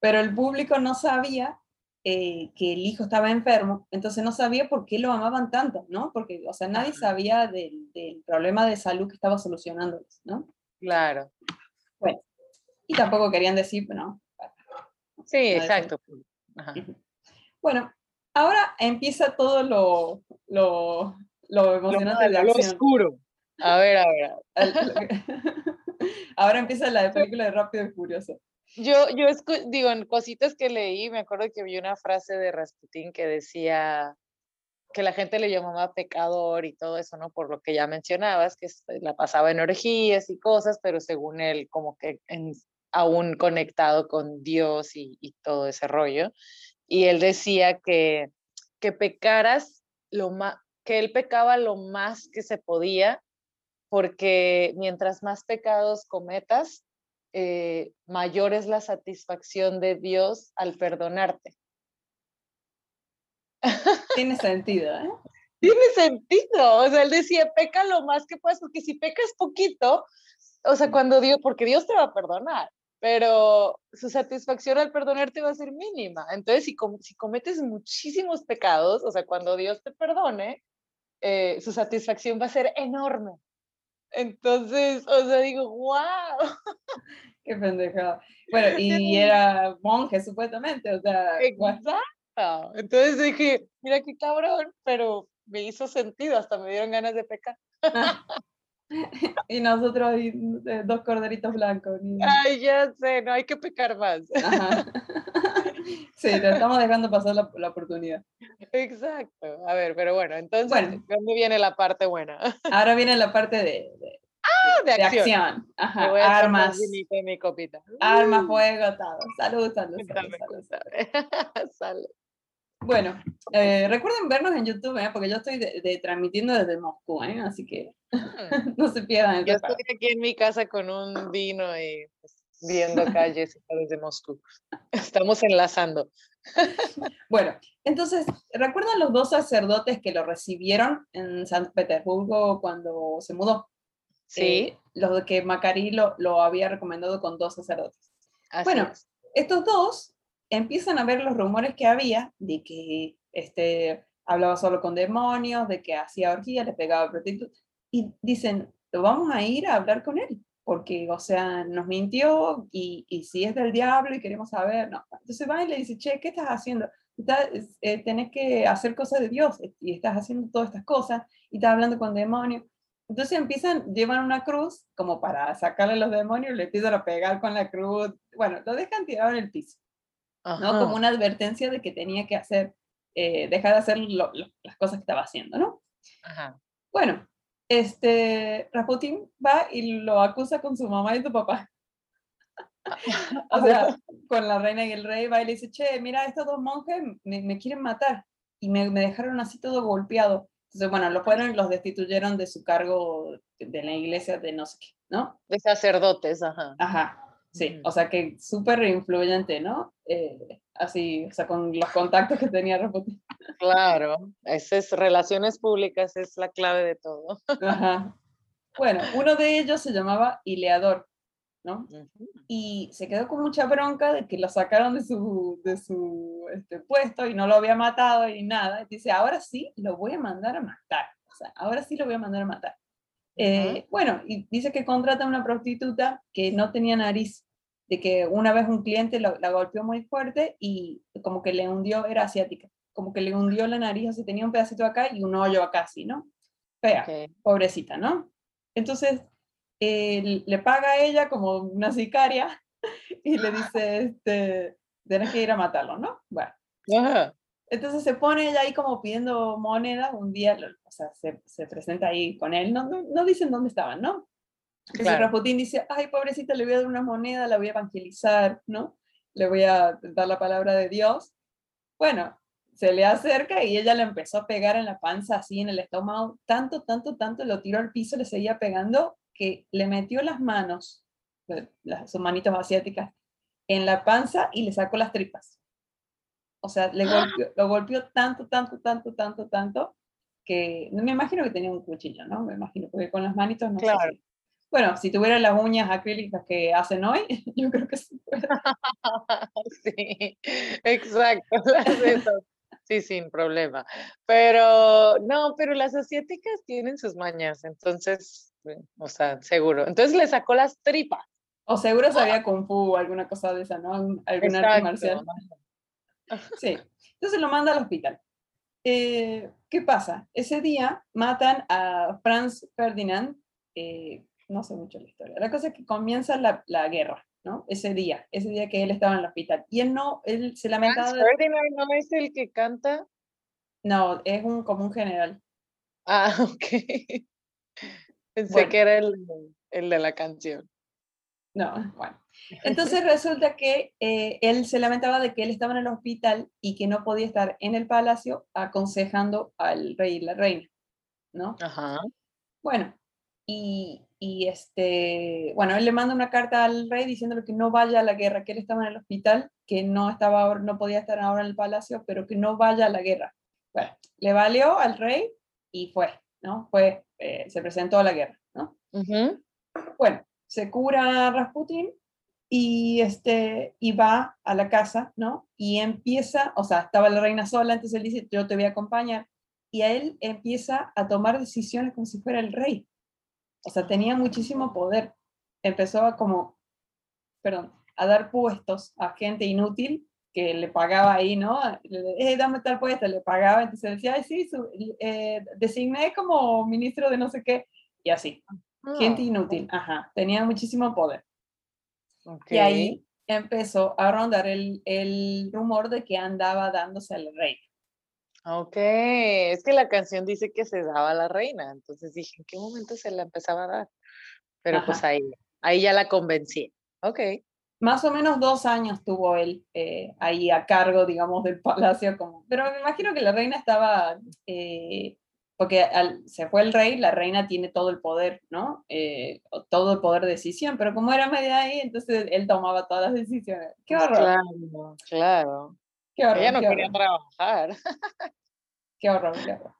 Pero el público no sabía eh, que el hijo estaba enfermo, entonces no sabía por qué lo amaban tanto, ¿no? Porque, o sea, nadie sabía del, del problema de salud que estaba solucionando, ¿no? Claro. Bueno, y tampoco querían decir, ¿no? Sí, exacto. Bueno, ahora empieza todo lo, lo, lo emocionante de Lo oscuro. A ver, a ver. ahora empieza la película de Rápido y Furioso. Yo, yo digo, en cositas que leí, me acuerdo que vi una frase de Rasputín que decía que la gente le llamaba pecador y todo eso, ¿no? Por lo que ya mencionabas, que la pasaba en orgías y cosas, pero según él, como que en, aún conectado con Dios y, todo ese rollo. Y él decía que, que pecaras lo más, que él pecaba lo más que se podía, porque mientras más pecados cometas, eh, mayor es la satisfacción de Dios al perdonarte. Tiene sentido, ¿eh? Tiene sentido. O sea, él decía, peca lo más que puedas, porque si pecas poquito, o sea, cuando Dios, porque Dios te va a perdonar, pero su satisfacción al perdonarte va a ser mínima. Entonces, si, si cometes muchísimos pecados, o sea, cuando Dios te perdone, eh, su satisfacción va a ser enorme. Entonces, o sea, digo, wow. Qué pendejada. Bueno, y era monje supuestamente, o sea. Exacto. Entonces dije, mira qué cabrón, pero me hizo sentido, hasta me dieron ganas de pecar. y nosotros dos corderitos blancos. Ay, ya sé, no hay que pecar más. Sí, te estamos dejando pasar la, la, oportunidad. Exacto. A ver, pero bueno, entonces, bueno, ¿dónde viene la parte buena? Ahora viene la parte de, de, ah, de, acción. de acción. Ajá. Armas. Mi copita. Armas, fuego, todo. Salud, salud, salud. salud, salud. salud. Bueno, eh, recuerden vernos en YouTube, ¿eh? porque yo estoy de, transmitiendo desde Moscú, ¿eh? así que. no se pierdan. Yo estoy aquí en mi casa con un vino y pues, viendo calles desde Moscú. Estamos enlazando. bueno, entonces, ¿recuerdan los dos sacerdotes que lo recibieron en San Petersburgo cuando se mudó? Sí. Eh, los que Macari lo, lo, había recomendado con dos sacerdotes. bueno, estos dos empiezan a ver los rumores que había de que este, hablaba solo con demonios, de que hacía orgías, le pegaba prostitutas, y dicen, lo vamos a ir a hablar con él, porque, o sea, nos mintió y, y si es del diablo y queremos saber, no. Entonces va y le dice, che, ¿qué estás haciendo? Eh, tenés que hacer cosas de Dios y estás haciendo todas estas cosas y estás hablando con demonios. Entonces empiezan, llevan una cruz como para sacarle los demonios, le piden a pegar con la cruz, bueno, lo dejan tirado en el piso. ¿no? Como una advertencia de que tenía que hacer, eh, dejar de hacer las cosas que estaba haciendo, ¿no? Ajá. Bueno, este, Rasputin va y lo acusa con su mamá y su papá. o sea, con la reina y el rey va y le dice, che, mira, estos dos monjes me, me quieren matar y me, me, dejaron así todo golpeado. Entonces, bueno, lo fueron y los destituyeron de su cargo de la iglesia de no sé qué, ¿no? De sacerdotes, ajá. Ajá. Sí, o sea que súper influyente, ¿no? Eh, así, o sea, con los contactos que tenía. Claro, esas relaciones públicas es la clave de todo. Ajá. Bueno, uno de ellos se llamaba Ileador, ¿no? Y se quedó con mucha bronca de que lo sacaron de su, de su este, puesto y no lo había matado y nada. dice, ahora sí lo voy a mandar a matar. O sea, ahora sí lo voy a mandar a matar. Eh, bueno, y dice que contrata a una prostituta que no tenía nariz, de que una vez un cliente la golpeó muy fuerte y como que le hundió, era asiática, como que le hundió la nariz, así tenía un pedacito acá y un hoyo acá, así, ¿no? Fea, pobrecita, ¿no? Entonces, le paga a ella como una sicaria y le dice, este, tienes que ir a matarlo, ¿no? Bueno. Entonces se pone ella ahí como pidiendo monedas, un día, o sea, se, se presenta ahí con él, no, no, no, dicen dónde estaban, ¿no? Entonces claro. Rasputín dice, ay, pobrecita, le voy a dar una moneda, la voy a evangelizar, ¿no? Le voy a dar la palabra de Dios. Bueno, se le acerca y ella le empezó a pegar en la panza, así en el estómago, tanto, tanto, tanto, lo tiró al piso, le seguía pegando, que le metió las manos, eh, las, sus manitos asiáticas, en la panza y le sacó las tripas. O sea, le golpeó, lo golpeó tanto, tanto, tanto, tanto, tanto, que no me imagino que tenía un cuchillo, ¿no? Me imagino, porque con las manitos no Claro. sé. si- Bueno, si tuviera las uñas acrílicas que hacen hoy, yo creo que sí. puede. Sí, exacto. Sí, sin problema. Pero no, pero las asiáticas tienen sus mañas, entonces, eh, o sea, seguro. Entonces le sacó las tripas. O seguro sabía Kung Fu o alguna cosa de esa, ¿no? Algún arte marcial. Sí. Entonces lo manda al hospital. Eh, ¿Qué pasa? Ese día matan a Franz Ferdinand. eh, no sé mucho la historia. La cosa es que comienza la, la guerra, ¿no? Ese día, ese día que él estaba en el hospital. Y él no, él se lamentaba. Franz Ferdinand no es el que canta. No, es un como un general. Ah, ok. Pensé Bueno. que era el, el de la canción. No, bueno. Entonces resulta que eh, él se lamentaba de que él estaba en el hospital y que no podía estar en el palacio aconsejando al rey y la reina, ¿no? Ajá. Bueno, y, y este, bueno, él le manda una carta al rey diciéndole que no vaya a la guerra, que él estaba en el hospital, que no estaba no podía estar ahora en el palacio, pero que no vaya a la guerra. Bueno, le valió al rey y fue, ¿no? Fue, eh, se presentó a la guerra, ¿no? Ujú. Bueno, se cura Rasputin y, este, y va a la casa, ¿no? Y empieza, o sea, estaba la reina sola, entonces él dice, yo te voy a acompañar. Y a él empieza a tomar decisiones como si fuera el rey. O sea, tenía muchísimo poder. Empezó a como, perdón, a dar puestos a gente inútil que le pagaba ahí, ¿no? Eh, dame tal puesto, le pagaba, entonces decía, ay, sí, su- eh, designé como ministro de no sé qué, y así. Gente Ah, inútil, ajá, tenía muchísimo poder. Ok. Y ahí empezó a rondar el, el rumor de que andaba dándose al rey. Ok, es que la canción dice que se daba a la reina, entonces dije, ¿en qué momento se la empezaba a dar? Pero pues Ajá. ahí, ahí ya la convencí. Ok. Más o menos dos años tuvo él eh, ahí a cargo, digamos, del palacio. Como, pero me imagino que la reina estaba, eh, porque al- se fue el rey, la reina tiene todo el poder, ¿no? Eh, todo el poder de decisión, pero como era media ahí, entonces él tomaba todas las decisiones. ¡Qué horror! Claro, claro. ¡Qué horror! Ella no quería horror, trabajar. ¡Qué horror! qué horror.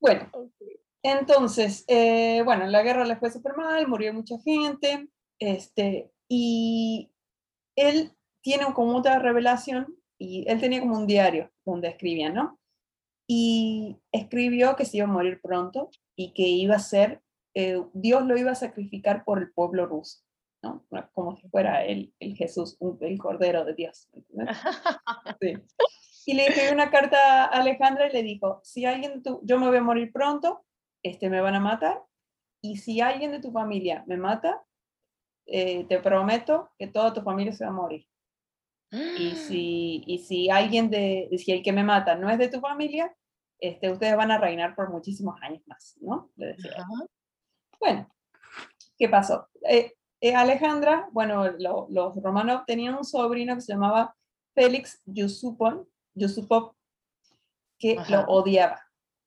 Bueno. Entonces, eh, bueno, la guerra le fue súper mal, murió mucha gente, este, y él tiene como otra revelación, y él tenía como un diario donde escribía, ¿no? Y escribió que se iba a morir pronto y que iba a ser, eh, Dios lo iba a sacrificar por el pueblo ruso, ¿no? Como si fuera el, el Jesús, un- el Cordero de Dios. Y le escribió una carta a Alejandra y le dijo, si alguien, tu, yo me voy a morir pronto, este, me van a matar, y si alguien de tu familia me mata, eh, te prometo que toda tu familia se va a morir. Y si, y si alguien de, si el que me mata no es de tu familia, este, ustedes van a reinar por muchísimos años más, ¿no? Le decía. Ajá. Bueno, ¿qué pasó? Eh, eh, Alejandra, bueno, lo- los Romanov tenían un sobrino que se llamaba Félix Yusupov que Ajá. lo odiaba,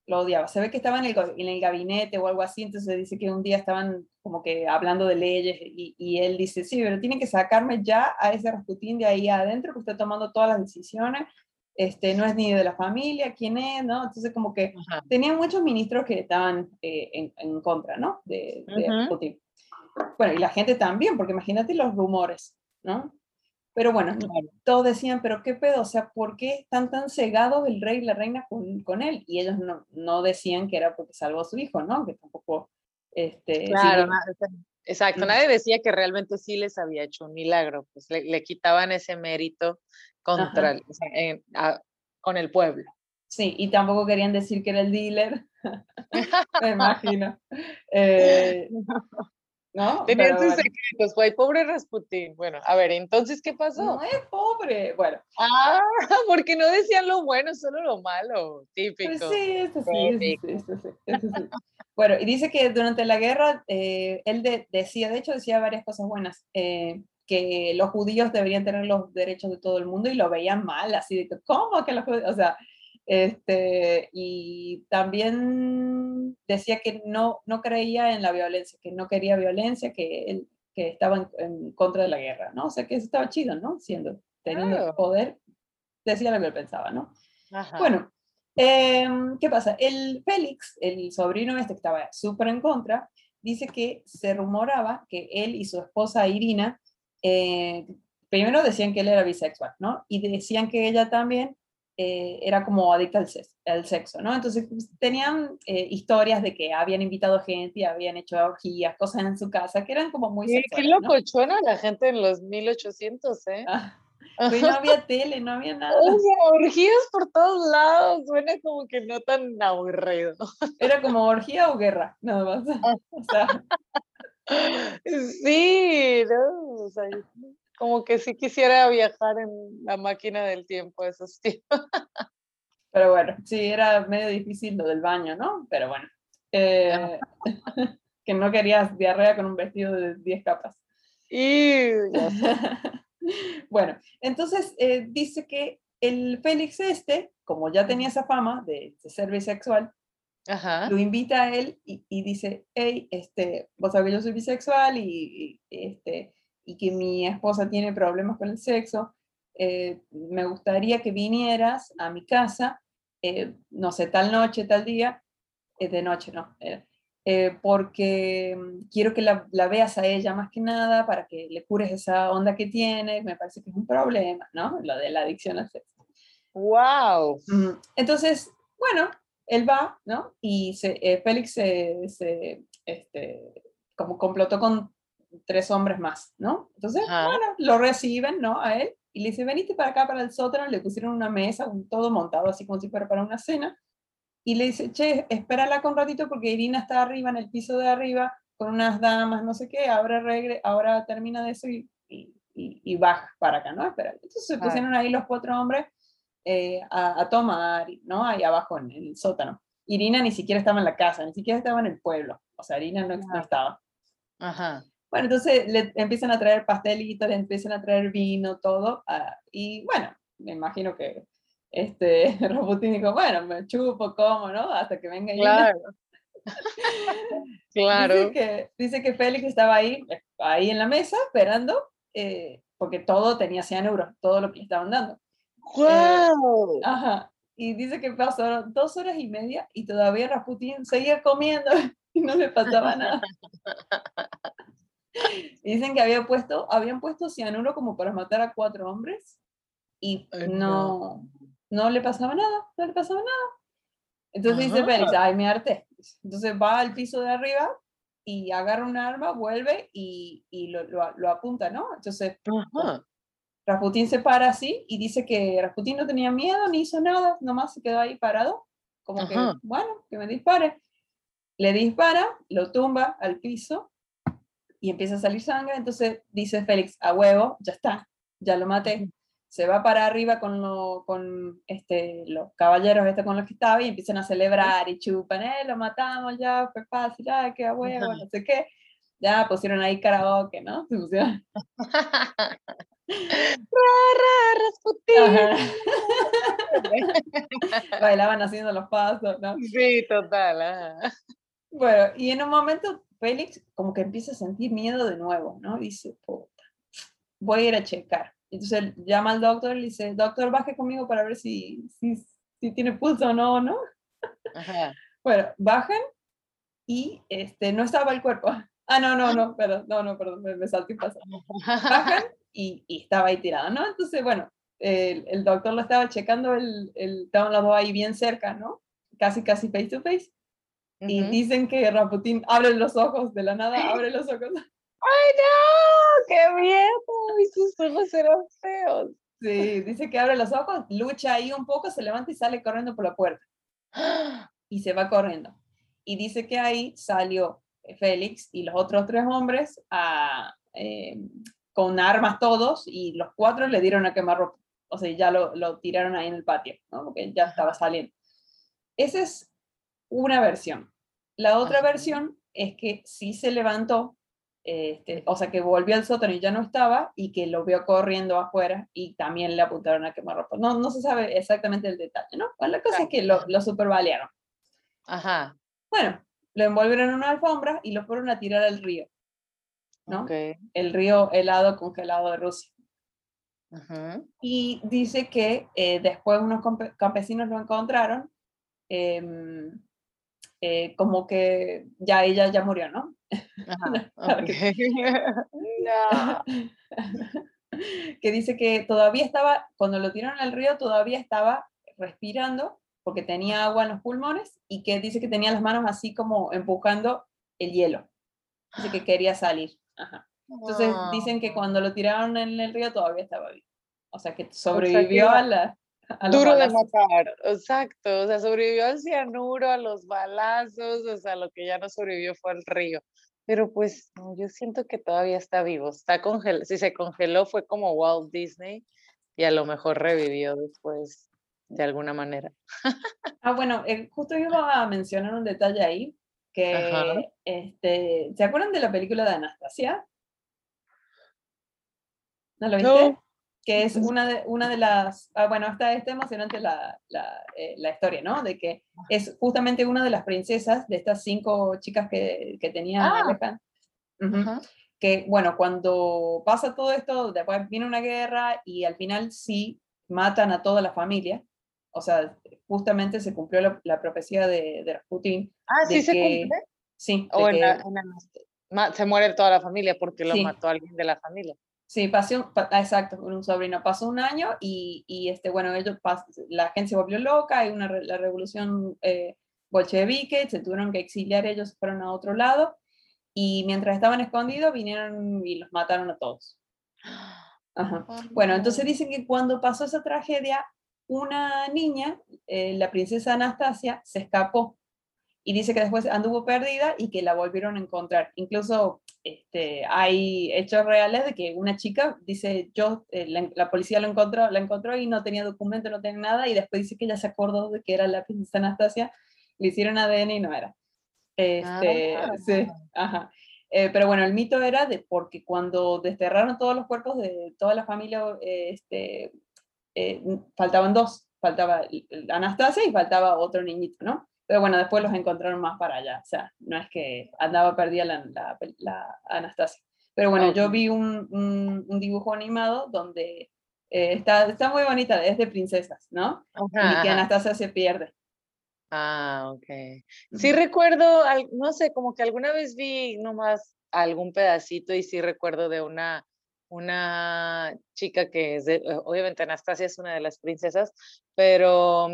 lo odiaba. Se ve que estaba en el, en el gabinete o algo así, entonces dice que un día estaban como que hablando de leyes y, y él dice, sí, pero tienen que sacarme ya a ese Rasputín de ahí adentro que está tomando todas las decisiones, este, no es ni de la familia, quién es, ¿no? Entonces como que Ajá. tenían muchos ministros que estaban eh, en, en contra, ¿no? De, de. Rasputín. Bueno, y la gente también, porque imagínate los rumores, ¿no? Pero bueno, Claro. todos decían, pero qué pedo, o sea, ¿por qué están tan cegados el rey y la reina con, con él? Y ellos no, no decían que era porque salvó a su hijo, ¿no? Que tampoco, este, Claro, sí, exacto. Nadie decía que realmente sí les había hecho un milagro, pues le, le quitaban ese mérito contra, el- o sea, en- a- con el pueblo. sí, y tampoco querían decir que era el dealer, me imagino. Eh, ¿No? Tenían Pero sus bueno, secretos, fue pobre Rasputín. Bueno, a ver, entonces, ¿qué pasó? no es pobre, bueno, Ah, porque no decían lo bueno, solo lo malo, Pues típico. sí, sí, sí, Típico. esto sí, esto sí. Bueno, y dice que durante la guerra eh, él de- decía, de hecho decía varias cosas buenas. eh, que los judíos deberían tener los derechos de todo el mundo y lo veían mal, así de que, ¿cómo que los judíos? O sea, este, y también decía que no, no creía en la violencia, que no quería violencia, que él que estaba en, contra de la guerra, ¿no? O sea, que eso estaba chido, ¿no? Siendo, teniendo poder, decía lo que él pensaba, ¿no? Bueno, em, ¿qué pasa? El Félix, el sobrino este que estaba súper en contra, dice que se rumoraba que él y su esposa Irina, eh, primero decían que él era bisexual, ¿no? Y decían que ella también eh, era como adicta al sexo, al sexo ¿no? Entonces pues, tenían eh, historias de que habían invitado gente y habían hecho orgías, cosas en su casa que eran como muy sí, Qué locochona la gente en los 1800, ¿eh? Ah, pues no había tele, no había nada. orgías por todos lados, suena como que no tan aburrido. Era como orgía o guerra, nada más. O sea. Sí, ¿no? O sea, como que sí quisiera viajar en la máquina del tiempo esos tiempos. Pero bueno, sí, era medio difícil lo del baño, ¿no? Pero bueno, eh, que no querías diarrea con un vestido de 10 capas. Y bueno, entonces eh, dice que el Félix este, como ya tenía esa fama de, ser bisexual, lo invita a él y, dice, hey, este, vos sabés que yo soy bisexual y, y este, y que mi esposa tiene problemas con el sexo, eh, me gustaría que vinieras a mi casa, eh, no sé, tal noche, tal día, eh, de noche, no, porque mm, quiero que la, la, veas a ella más que nada para que le cures esa onda que tiene, me parece que es un problema, ¿no? Lo de la adicción al sexo. ¡Wow! Entonces, bueno, él va, ¿no? Y se, Félix se, se este, como complotó con tres hombres más, ¿no? Entonces, bueno, lo reciben, ¿no? A él y le dice, venite para acá, para el sótano, le pusieron una mesa, un, todo montado así como si fuera para una cena, y le dice, che, espérala con ratito porque Irina está arriba, en el piso de arriba, con unas damas, no sé qué, ahora, regre ahora termina de eso y, y, y, baja para acá, ¿no? Espera. Entonces se pusieron ahí los cuatro hombres eh, a, tomar, ¿no? Ahí abajo en, el sótano. Irina ni siquiera estaba en la casa, ni siquiera estaba en el pueblo, o sea, Irina no, no estaba. Ajá. Bueno, entonces le empiezan a traer pastelitos, le empiezan a traer vino, todo. Ah, y bueno, me imagino que este Raputín dijo, bueno, me chupo, como, ¿no? Hasta que venga Claro. claro. Dice que, dice que Félix estaba ahí, ahí en la mesa esperando, eh, porque todo tenía cianuro, todo lo que le estaban dando. ¡Wow! Eh, ajá. Y dice que pasaron dos horas y media y todavía Rasputín seguía comiendo y no le pasaba nada. Dicen que había puesto, habían puesto cianuro como para matar a cuatro hombres y no, no le pasaba nada, no le pasaba nada. Entonces dice Félix, ay, me harté. Entonces va al piso de arriba y agarra un arma, vuelve y, y lo, lo, apunta, ¿no? Entonces Rasputín se para así y dice que Rasputín no tenía miedo ni hizo nada, nomás se quedó ahí parado, como que, bueno, que me dispare. Le dispara, lo tumba al piso y empieza a salir sangre, entonces dice Félix, a huevo, ya está, ya lo maté. Se va para arriba con, lo, con este, los caballeros este con los que estaba y empiezan a celebrar y chupan, eh, lo matamos ya, fue fácil, ay, qué a huevo, no sé qué. Ya pusieron ahí karaoke, ¿no? Se pusieron. Bailaban haciendo los pasos, ¿no? Sí, total. Bueno, y en un momento Félix como que empieza a sentir miedo de nuevo, ¿no? Dice, puta, voy a ir a checar. Entonces llama al doctor y le dice, doctor, baje conmigo para ver si, si, si tiene pulso o no, ¿no? Bueno, bajan y este, no estaba el cuerpo. Ah, no, no, no, perdón, no, no, perdón, me, salté y pasó. Bajan y, y, estaba ahí tirado, ¿no? Entonces, bueno, el, el doctor lo estaba checando, el, el, estaban los dos ahí bien cerca, ¿no? Casi, casi face to face. Y dicen que Raputín abre los ojos de la nada, abre los ojos. ¡Ay, no! ¡Qué miedo! Y sus ojos eran feos. Sí, dice que abre los ojos, lucha ahí un poco, se levanta y sale corriendo por la puerta. Y se va corriendo. Y dice que ahí salió Félix y los otros tres hombres a, eh, con armas todos y los cuatro le dieron a quemar ropa. O sea, ya lo, lo tiraron ahí en el patio, ¿no? Porque ya estaba saliendo. Ese es una versión. La otra versión es que sí se levantó este, o sea, que volvió al sótano y ya no estaba, y que lo vio corriendo afuera y también le apuntaron a quemarropa. No, no se sabe exactamente el detalle, ¿no? Bueno, la cosa es que lo, lo supervalearon. Ajá. Bueno, lo envolvieron en una alfombra y lo fueron a tirar al río, ¿no? Ok. El río helado congelado de Rusia. Ajá. Y dice que eh, después unos campe- campesinos lo encontraron, em, eh, como que ya ella ya murió, ¿no? Ajá. Para ok. que- que dice que todavía estaba, cuando lo tiraron al río, todavía estaba respirando porque tenía agua en los pulmones y que dice que tenía las manos así como empujando el hielo. Dice que quería salir. Ajá. Entonces dicen que cuando lo tiraron en el río todavía estaba vivo. O sea que sobrevivió iba a la... a Duro de matar, exacto. O sea, sobrevivió al cianuro, a los balazos, o sea, lo que ya no sobrevivió fue al río. Pero pues, no, yo siento que todavía está vivo. Está congelado. Si se congeló fue como Walt Disney y a lo mejor revivió después de alguna manera. Ah, bueno, eh, justo iba a mencionar un detalle ahí, que, Ajá. este, ¿se acuerdan de la película de Anastasia? ¿No lo viste? No. Que es una de, una de las, ah, bueno, está, está emocionante la, la, eh, la historia, ¿no? De que es justamente una de las princesas de estas cinco chicas que, que tenía Ah. Que bueno, cuando pasa todo esto, después viene una guerra y al final sí matan a toda la familia. O sea, justamente se cumplió la, la profecía de, de Rasputín. Ah, sí se que- cumple. Sí, O de en que- la- en la- ma- se muere toda la familia porque lo Sí. mató alguien de la familia. Sí, pasó, un- pa- ah, exacto, con un sobrino. Pasó un año y, y, este, bueno, ellos, pas- la gente se volvió loca, hay una, la revolución eh, bolchevique, se tuvieron que exiliar, ellos fueron a otro lado y mientras estaban escondidos vinieron y los mataron a todos. Ajá. Bueno, entonces dicen que cuando pasó esa tragedia, una niña, eh, la princesa Anastasia, se escapó y dice que después anduvo perdida y que la volvieron a encontrar. Incluso este, hay hechos reales de que una chica dice, yo, eh, la, la policía lo encontró, la encontró y no tenía documento, no tenía nada, y después dice que ella se acordó de que era la princesa Anastasia, le hicieron ADN y no era. Este, Ah. sí, ajá. Eh, pero bueno, el mito era de porque cuando desterraron todos los cuerpos de toda la familia, eh, este, faltaban dos, faltaba Anastasia y faltaba otro niñito, ¿no? Pero bueno, después los encontraron más para allá, o sea, no es que andaba perdida la, la- la Anastasia. Pero bueno, yo Ok. vi un, un- un dibujo animado donde eh, está, está muy bonita, es de princesas, ¿no? Ajá, y que ajá. Anastasia se pierde. Ah, ok. Sí recuerdo, no sé, como que alguna vez vi nomás algún pedacito y sí recuerdo de una, una chica que es de, obviamente Anastasia es una de las princesas, pero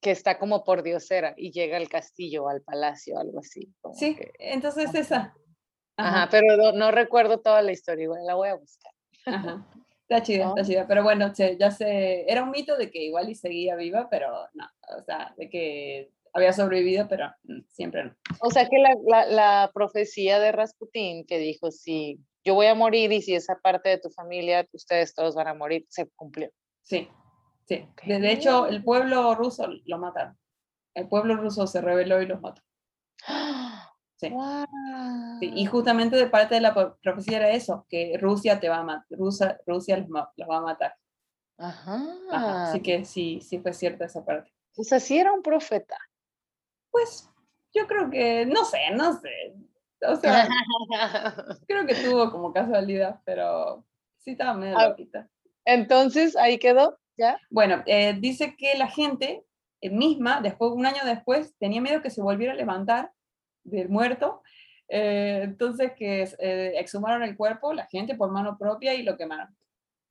que está como por diosera y llega al castillo, al palacio, algo así. Sí, que- entonces esa. Ajá, Ajá, pero no, no recuerdo toda la historia, igual la voy a buscar. ajá. Está chida, está Ah. chida. Pero bueno, ya se, era un mito de que igual y seguía viva, pero no, o sea, de que había sobrevivido, pero siempre no. O sea que la, la, la profecía de Rasputín que dijo, si yo voy a morir y si esa parte de tu familia, ustedes todos van a morir, se cumplió. Sí, sí. De, de hecho, el pueblo ruso lo mataron. El pueblo ruso se rebeló y los mató. Sí. Sí, Y justamente de parte de la pro- profecía era eso, que Rusia te va a matar, Rusia, Rusia los, va a matar. Ajá. Ajá, Así que sí, sí fue cierta esa parte. O sea, sí era un profeta. Pues yo creo que, no sé, no sé. O sea, creo que tuvo como casualidad, pero sí estaba medio Ah. loquita. Entonces, ahí quedó, ¿ya? Bueno, eh, dice que la gente eh, misma, después, un año después, tenía miedo que se volviera a levantar del muerto. eh, entonces que eh, exhumaron el cuerpo, la gente por mano propia y lo quemaron.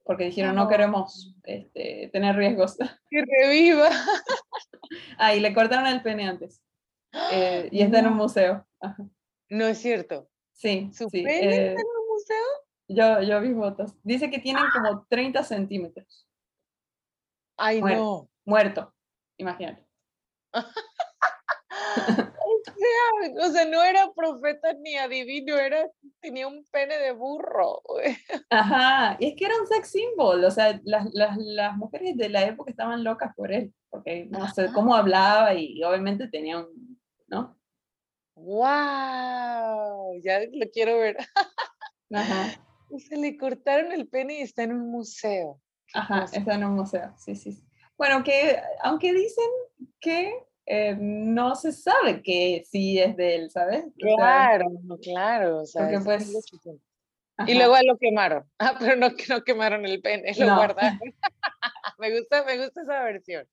Porque dijeron, no No. queremos este, tener riesgos. Que reviva. ah, y le cortaron el pene antes. eh, y está en un No. museo. Ajá. No es cierto. Sí, ¿Su sí. pene eh, está en un museo? yo, yo vi fotos. Dice que tienen como 30 centímetros. Ay, Muerto. no. Muerto. Imagínate. O sea, no era profeta ni adivino, era, tenía un pene de burro. Ajá, y es que era un sex symbol, o sea, las, las, las mujeres de la época estaban locas por él, porque no sé Ajá. cómo hablaba y, obviamente tenía un, ¿no? ¡Wow! Ya lo quiero ver. Ajá. Se le cortaron el pene y está en un museo. Ajá, está en un museo, sí, sí. Bueno, que aunque dicen que eh, no se sabe que sí es de él, ¿sabes? Claro, claro. O sea, porque es pues... Y luego lo quemaron. Ah, pero no, no quemaron el pene, lo No. guardaron. me gusta, me gusta esa versión.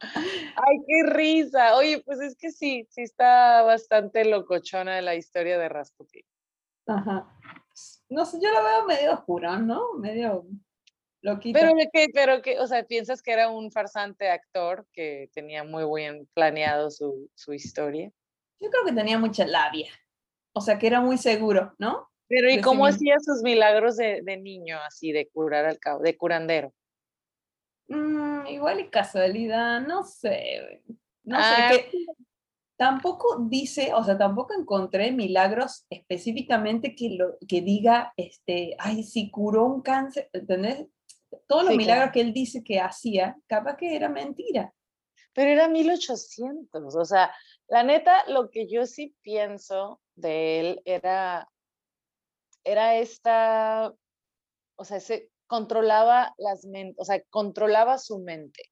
Ay, qué risa. Oye, pues es que sí, sí está bastante locochona la historia de Rasputin. Ajá. No sé, yo lo veo medio oscuro, ¿no? Medio Pero qué, pero que, o sea, piensas que era un farsante actor que tenía muy bien planeado su, su historia. Yo creo que tenía mucha labia. O sea, que era muy seguro, ¿no? Pero ¿y De sí cómo mismo. hacía sus milagros de, de niño, así, de curar al cabo, de curandero? Mm, igual y casualidad, no sé. güey. No Ah. sé, que tampoco dice, o sea, tampoco encontré milagros específicamente que, lo, que diga, este, ay, si curó un cáncer, ¿entendés? Todos los Sí, milagros claro. que él dice que hacía, capaz que era mentira. Pero era 1800, o sea, la neta, lo que yo sí pienso de él era, era esta, o sea, se controlaba las mentes, o sea, controlaba su mente.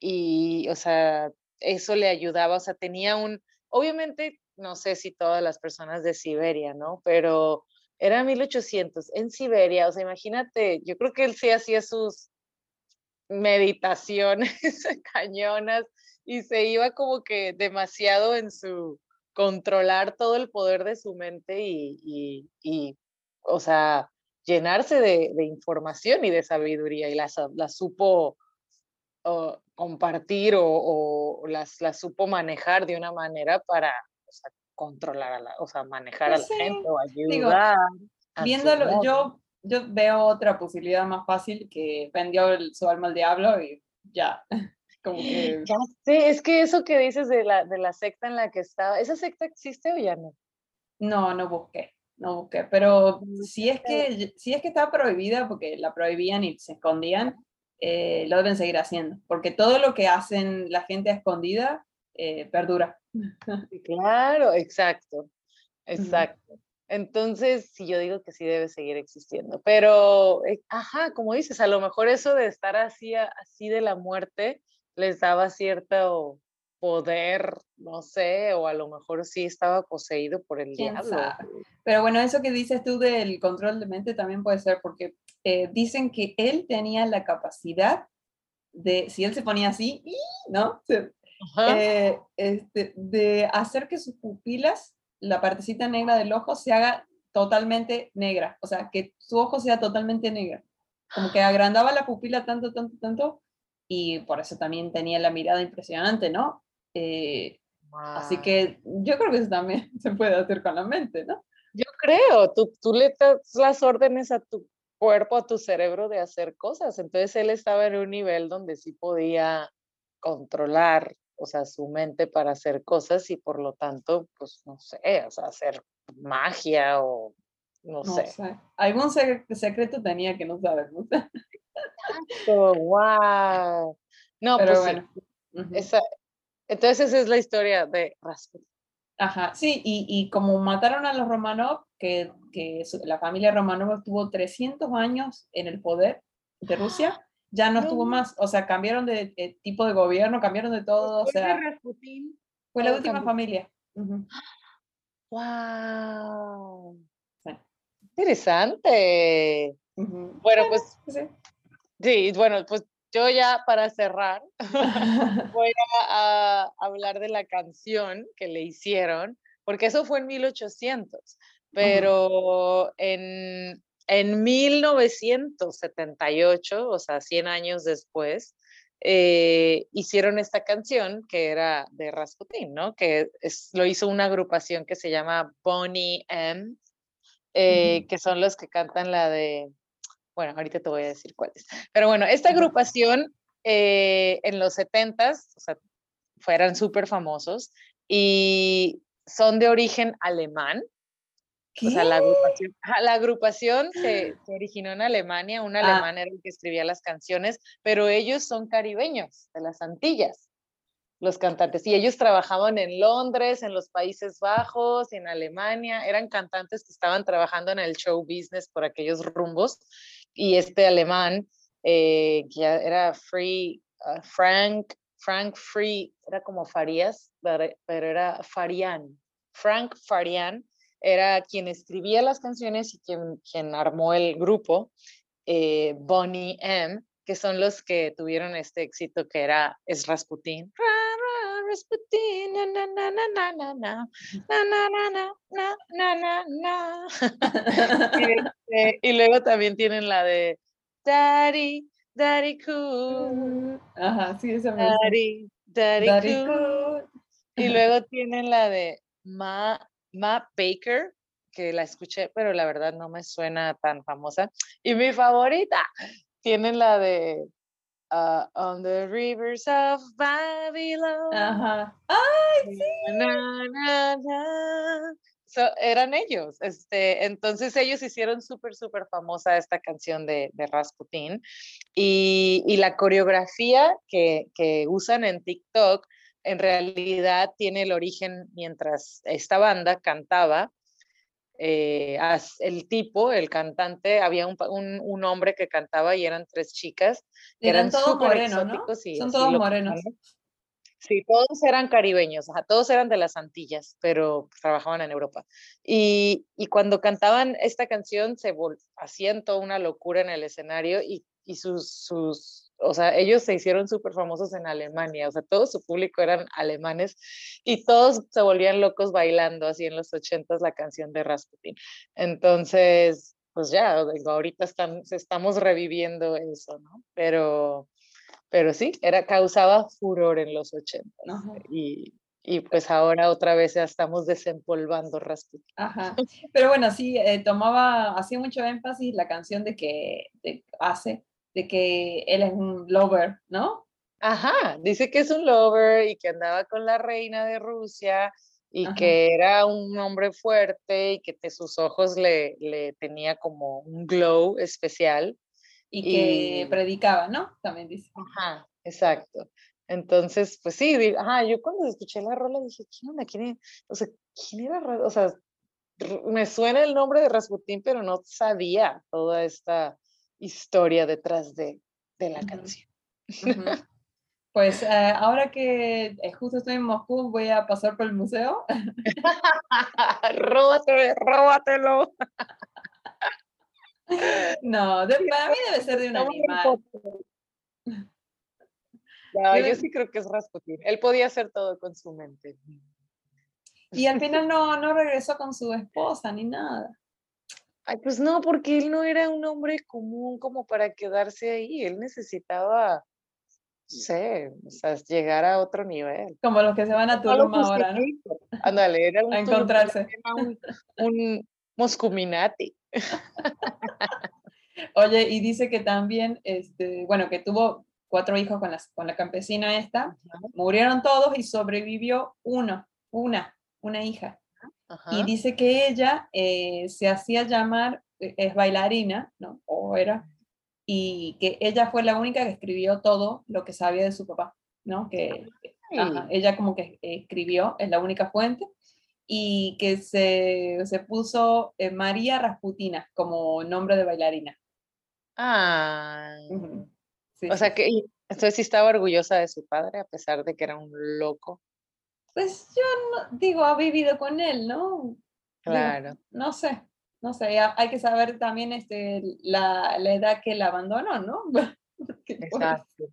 Y, o sea, eso le ayudaba, o sea, tenía un, obviamente, no sé si todas las personas de Siberia, ¿no? Pero era 1800 en Siberia, o sea, imagínate, yo creo que él sí hacía sus meditaciones cañonas y se iba como que demasiado en su controlar todo el poder de su mente y, y, o sea, llenarse de, información y de sabiduría y la, sa- la supo o, compartir o, las, las supo manejar de una manera para controlar a la, o sea, manejar Pues a sí, la gente o digo, ayudar. a su Viéndolo, yo, yo veo otra posibilidad más fácil que vendió el- su alma al diablo y ya. Como que Ya sé, es que eso que dices de la, de la secta en la que estaba, ¿esa secta existe o ya no? no, no busqué, no busqué. Pero si es que, si es que está prohibida, porque la prohibían y se escondían, eh, lo deben seguir haciendo. Porque todo lo que hacen la gente a escondida eh, perdura. Claro, exacto, exacto. Entonces, sí, yo digo que sí debe seguir existiendo, pero, eh, ajá, como dices, a lo mejor eso de estar así, así de la muerte les daba cierto poder, no sé, o a lo mejor sí estaba poseído por el ¿Quién diablo. sabe? Pero bueno, eso que dices tú del control de mente también puede ser porque eh, dicen que él tenía la capacidad de, si él se ponía así. ¿no? Se-. Eh, este, de hacer que sus pupilas, la partecita negra del ojo, se haga totalmente negra. O sea, que su ojo sea totalmente negra. Como que agrandaba la pupila tanto, tanto, tanto. Y por eso también tenía la mirada impresionante, ¿no? Eh, Así Guau. que yo creo que eso también se puede hacer con la mente, ¿no? Yo creo, tú, tú le das las órdenes a tu cuerpo, a tu cerebro de hacer cosas. Entonces él estaba en un nivel donde sí podía controlar, o sea, su mente para hacer cosas y por lo tanto, pues no sé, o sea, hacer magia o no, No sé. sé. Algún se- secreto tenía que no sabemos. wow. No, Pero pues sí, bueno. Ujú. esa- entonces esa es la historia de Rasputin. Ajá, sí, y, y como mataron a los Romanov, que, que su- la familia Romanov estuvo 300 años en el poder de Rusia, ya no No. estuvo más. O sea, cambiaron de, eh, tipo de gobierno, cambiaron de todo. O Después sea, Rasputin, fue la última cambió. familia. Wow. Interesante. Bueno, pues Sí. Sí, bueno, pues yo ya para cerrar voy a, a hablar de la canción que le hicieron, porque eso fue en 1800, pero en, en 1978, o sea, 100 años después, eh, hicieron esta canción que era de Rasputin, ¿no? Que es- lo hizo una agrupación que se llama Bonnie M, eh, que son los que cantan la de bueno, ahorita te voy a decir cuáles. Pero bueno, esta agrupación eh, en los 70s, o sea, fueran súper famosos y son de origen alemán. O sea, la ¿Qué? agrupación, la agrupación se, se originó en Alemania, un Ah. alemán era el que escribía las canciones, pero ellos son caribeños, de las Antillas. los cantantes. Y ellos trabajaban en Londres, en los Países Bajos, en Alemania. Eran cantantes que estaban trabajando en el show business por aquellos rumbos. Y este alemán, eh, que era Free, ah, Frank, Frank Free, era como Farías, pero era Farian. Frank Farian era quien escribía las canciones y quien, quien armó el grupo, Bonnie M, que son los que tuvieron este éxito que era Es Rasputin. y, luego también tienen la de Daddy, Daddy Cool. Ajá, sí, esa me Daddy, Daddy, Daddy cool. Y luego tienen la de Ma Ma Baker, que la escuché, pero la verdad no me suena tan famosa. Y mi favorita, tienen la de uh, On the Rivers of Babylon. Ajá. ¡Ay, sí! eran ellos. Este, entonces ellos hicieron súper, súper famosa esta canción de, de Rasputin. Y, y, la coreografía que, que usan en TikTok en realidad tiene el origen mientras esta banda cantaba eh, el tipo, el cantante, había un, un, hombre que cantaba y eran tres chicas. eran, todos morenos, ¿no? Son todos morenos. Sí, todos eran caribeños, todos eran de las Antillas, pero trabajaban en Europa. Y, y cuando cantaban esta canción se hacían toda una locura en el escenario y, y sus, sus o sea, ellos se hicieron súper famosos en Alemania, o sea, todo su público eran alemanes y todos se volvían locos bailando así en los ochentas la canción de Rasputin. Entonces, pues ya, ahorita están, estamos reviviendo eso, ¿no? Pero, pero sí, era, causaba furor en los ochentas y, y pues ahora otra vez ya estamos desempolvando Rasputin. Ajá. Pero bueno, sí, eh, tomaba, hacía mucho énfasis la canción de que hace de que él es un lover, ¿no? Ajá, dice que es un lover y que andaba con la reina de Rusia y que era un hombre fuerte y que de sus ojos le, le tenía como un glow especial. Y que predicaba, ¿no? También dice. Ajá, exacto. Entonces, pues sí, ajá, yo cuando escuché la rola dije, ¿quién onda? ¿Quién, o sea, ¿quién era? O sea, me suena el nombre de Rasputín, pero no sabía toda esta historia detrás de, de la canción. Pues eh, ahora que eh, justo estoy en Moscú, voy a pasar por el museo. Róbatelo, róbatelo. no, para mí debe ser de un animal. No, yo sí creo que es Rasputin. Él podía hacer todo con su mente. Y al final no, no regresó con su esposa ni nada. Ay, pues no, porque él no era un hombre común como para quedarse ahí. Él necesitaba, no sé, o sea, llegar a otro nivel. Como los que se van a Tulum ahora, ¿no? Ándale, era un a encontrarse. un, un Moscuminati. Oye, y dice que también, este, bueno, que tuvo cuatro hijos con, las, con la campesina esta, murieron todos y sobrevivió uno, una, una hija. Y dice que ella eh, se hacía llamar, eh, es bailarina, ¿no? O era, y que ella fue la única que escribió todo lo que sabía de su papá, ¿no? Que ella como que escribió, es la única fuente, y que se, se puso eh, María Rasputina como nombre de bailarina. Ah. o sea que, entonces sí estaba orgullosa de su padre, a pesar de que era un loco pues yo no, digo, ha vivido con él, ¿no? Claro. no sé, no sé, hay que saber también este, la, la edad que la abandonó, ¿no? Exacto.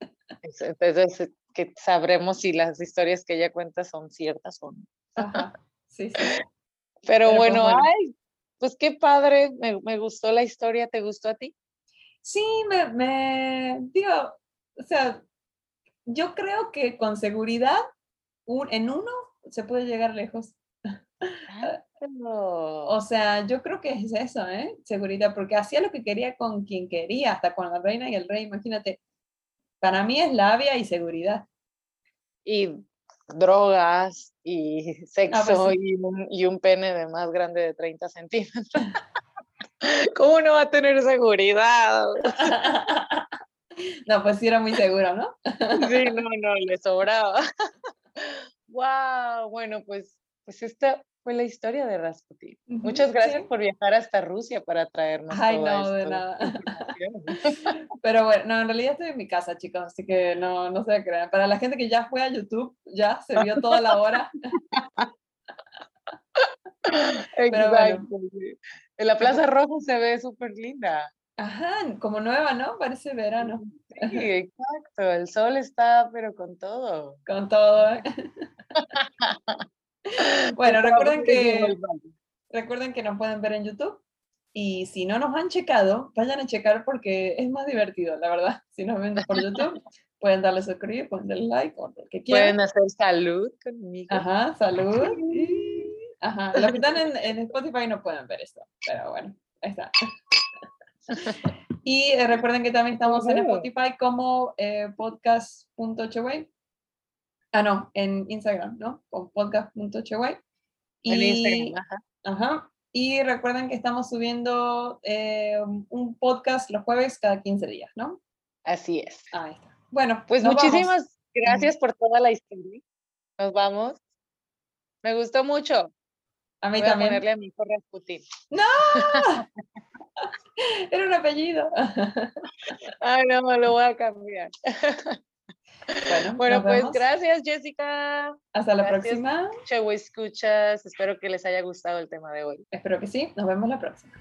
Entonces, que sabremos si las historias que ella cuenta son ciertas o no. Ajá. Sí, sí. Pero, pues bueno, ay, pues qué padre, me, me, gustó la historia, ¿te gustó a ti? Sí, me, me, digo, o sea, yo creo que con seguridad en uno se puede llegar lejos. O sea, yo creo que es eso, ¿eh? Seguridad, porque hacía lo que quería con quien quería, hasta con la reina y el rey, imagínate. Para mí es labia y seguridad. Y drogas y ah, pues sexo y, un, y, un, pene de más grande de 30 centímetros. ¿Cómo no va a tener seguridad? No, pues sí era muy seguro, ¿no? Sí, no, no, le sobraba. Wow, bueno, pues, pues esta fue la historia de Rasputin. Muchas gracias sí. por viajar hasta Rusia para traernos Ay, toda no, de nada. Pero bueno, no, en realidad estoy en mi casa, chicos, así que no, no se crean. Para la gente que ya fue a YouTube, ya se vio toda la hora. Pero bueno. Exacto. En la Plaza Roja se ve súper linda. Ajá, como nueva, ¿no? Parece verano, Sí, exacto. El sol está, pero con todo. con todo. ¿eh? Bueno, recuerden que, recuerden que nos pueden ver en YouTube. Y si no nos han checado, vayan a checar porque es más divertido, la verdad. Si nos ven por YouTube, pueden darle suscribir, pueden darle like o lo que quieran. Pueden hacer salud conmigo. Ajá, salud. Ajá, los que están en, en Spotify no pueden ver esto, pero bueno, ahí está. Y eh, recuerden que también estamos en. Spotify como eh, podcast.cheway. Ah, no, en Instagram, ¿no? Con podcast.cheway. En Instagram. ajá. ajá, y recuerden que estamos subiendo eh, un podcast los jueves cada 15 días, ¿no? Así es. Ahí está. Bueno, Pues vamos. muchísimas gracias por toda la historia. Nos vamos. Me gustó mucho. A mí Voy a también. ponerle a mi hijo Rasputín. Era un apellido. Ay, no, me lo voy a cambiar. Bueno, pues vemos. gracias, Jessica. Hasta la próxima. Chevo escuchas. Espero que les haya gustado el tema de hoy. Espero que sí. Nos vemos la próxima.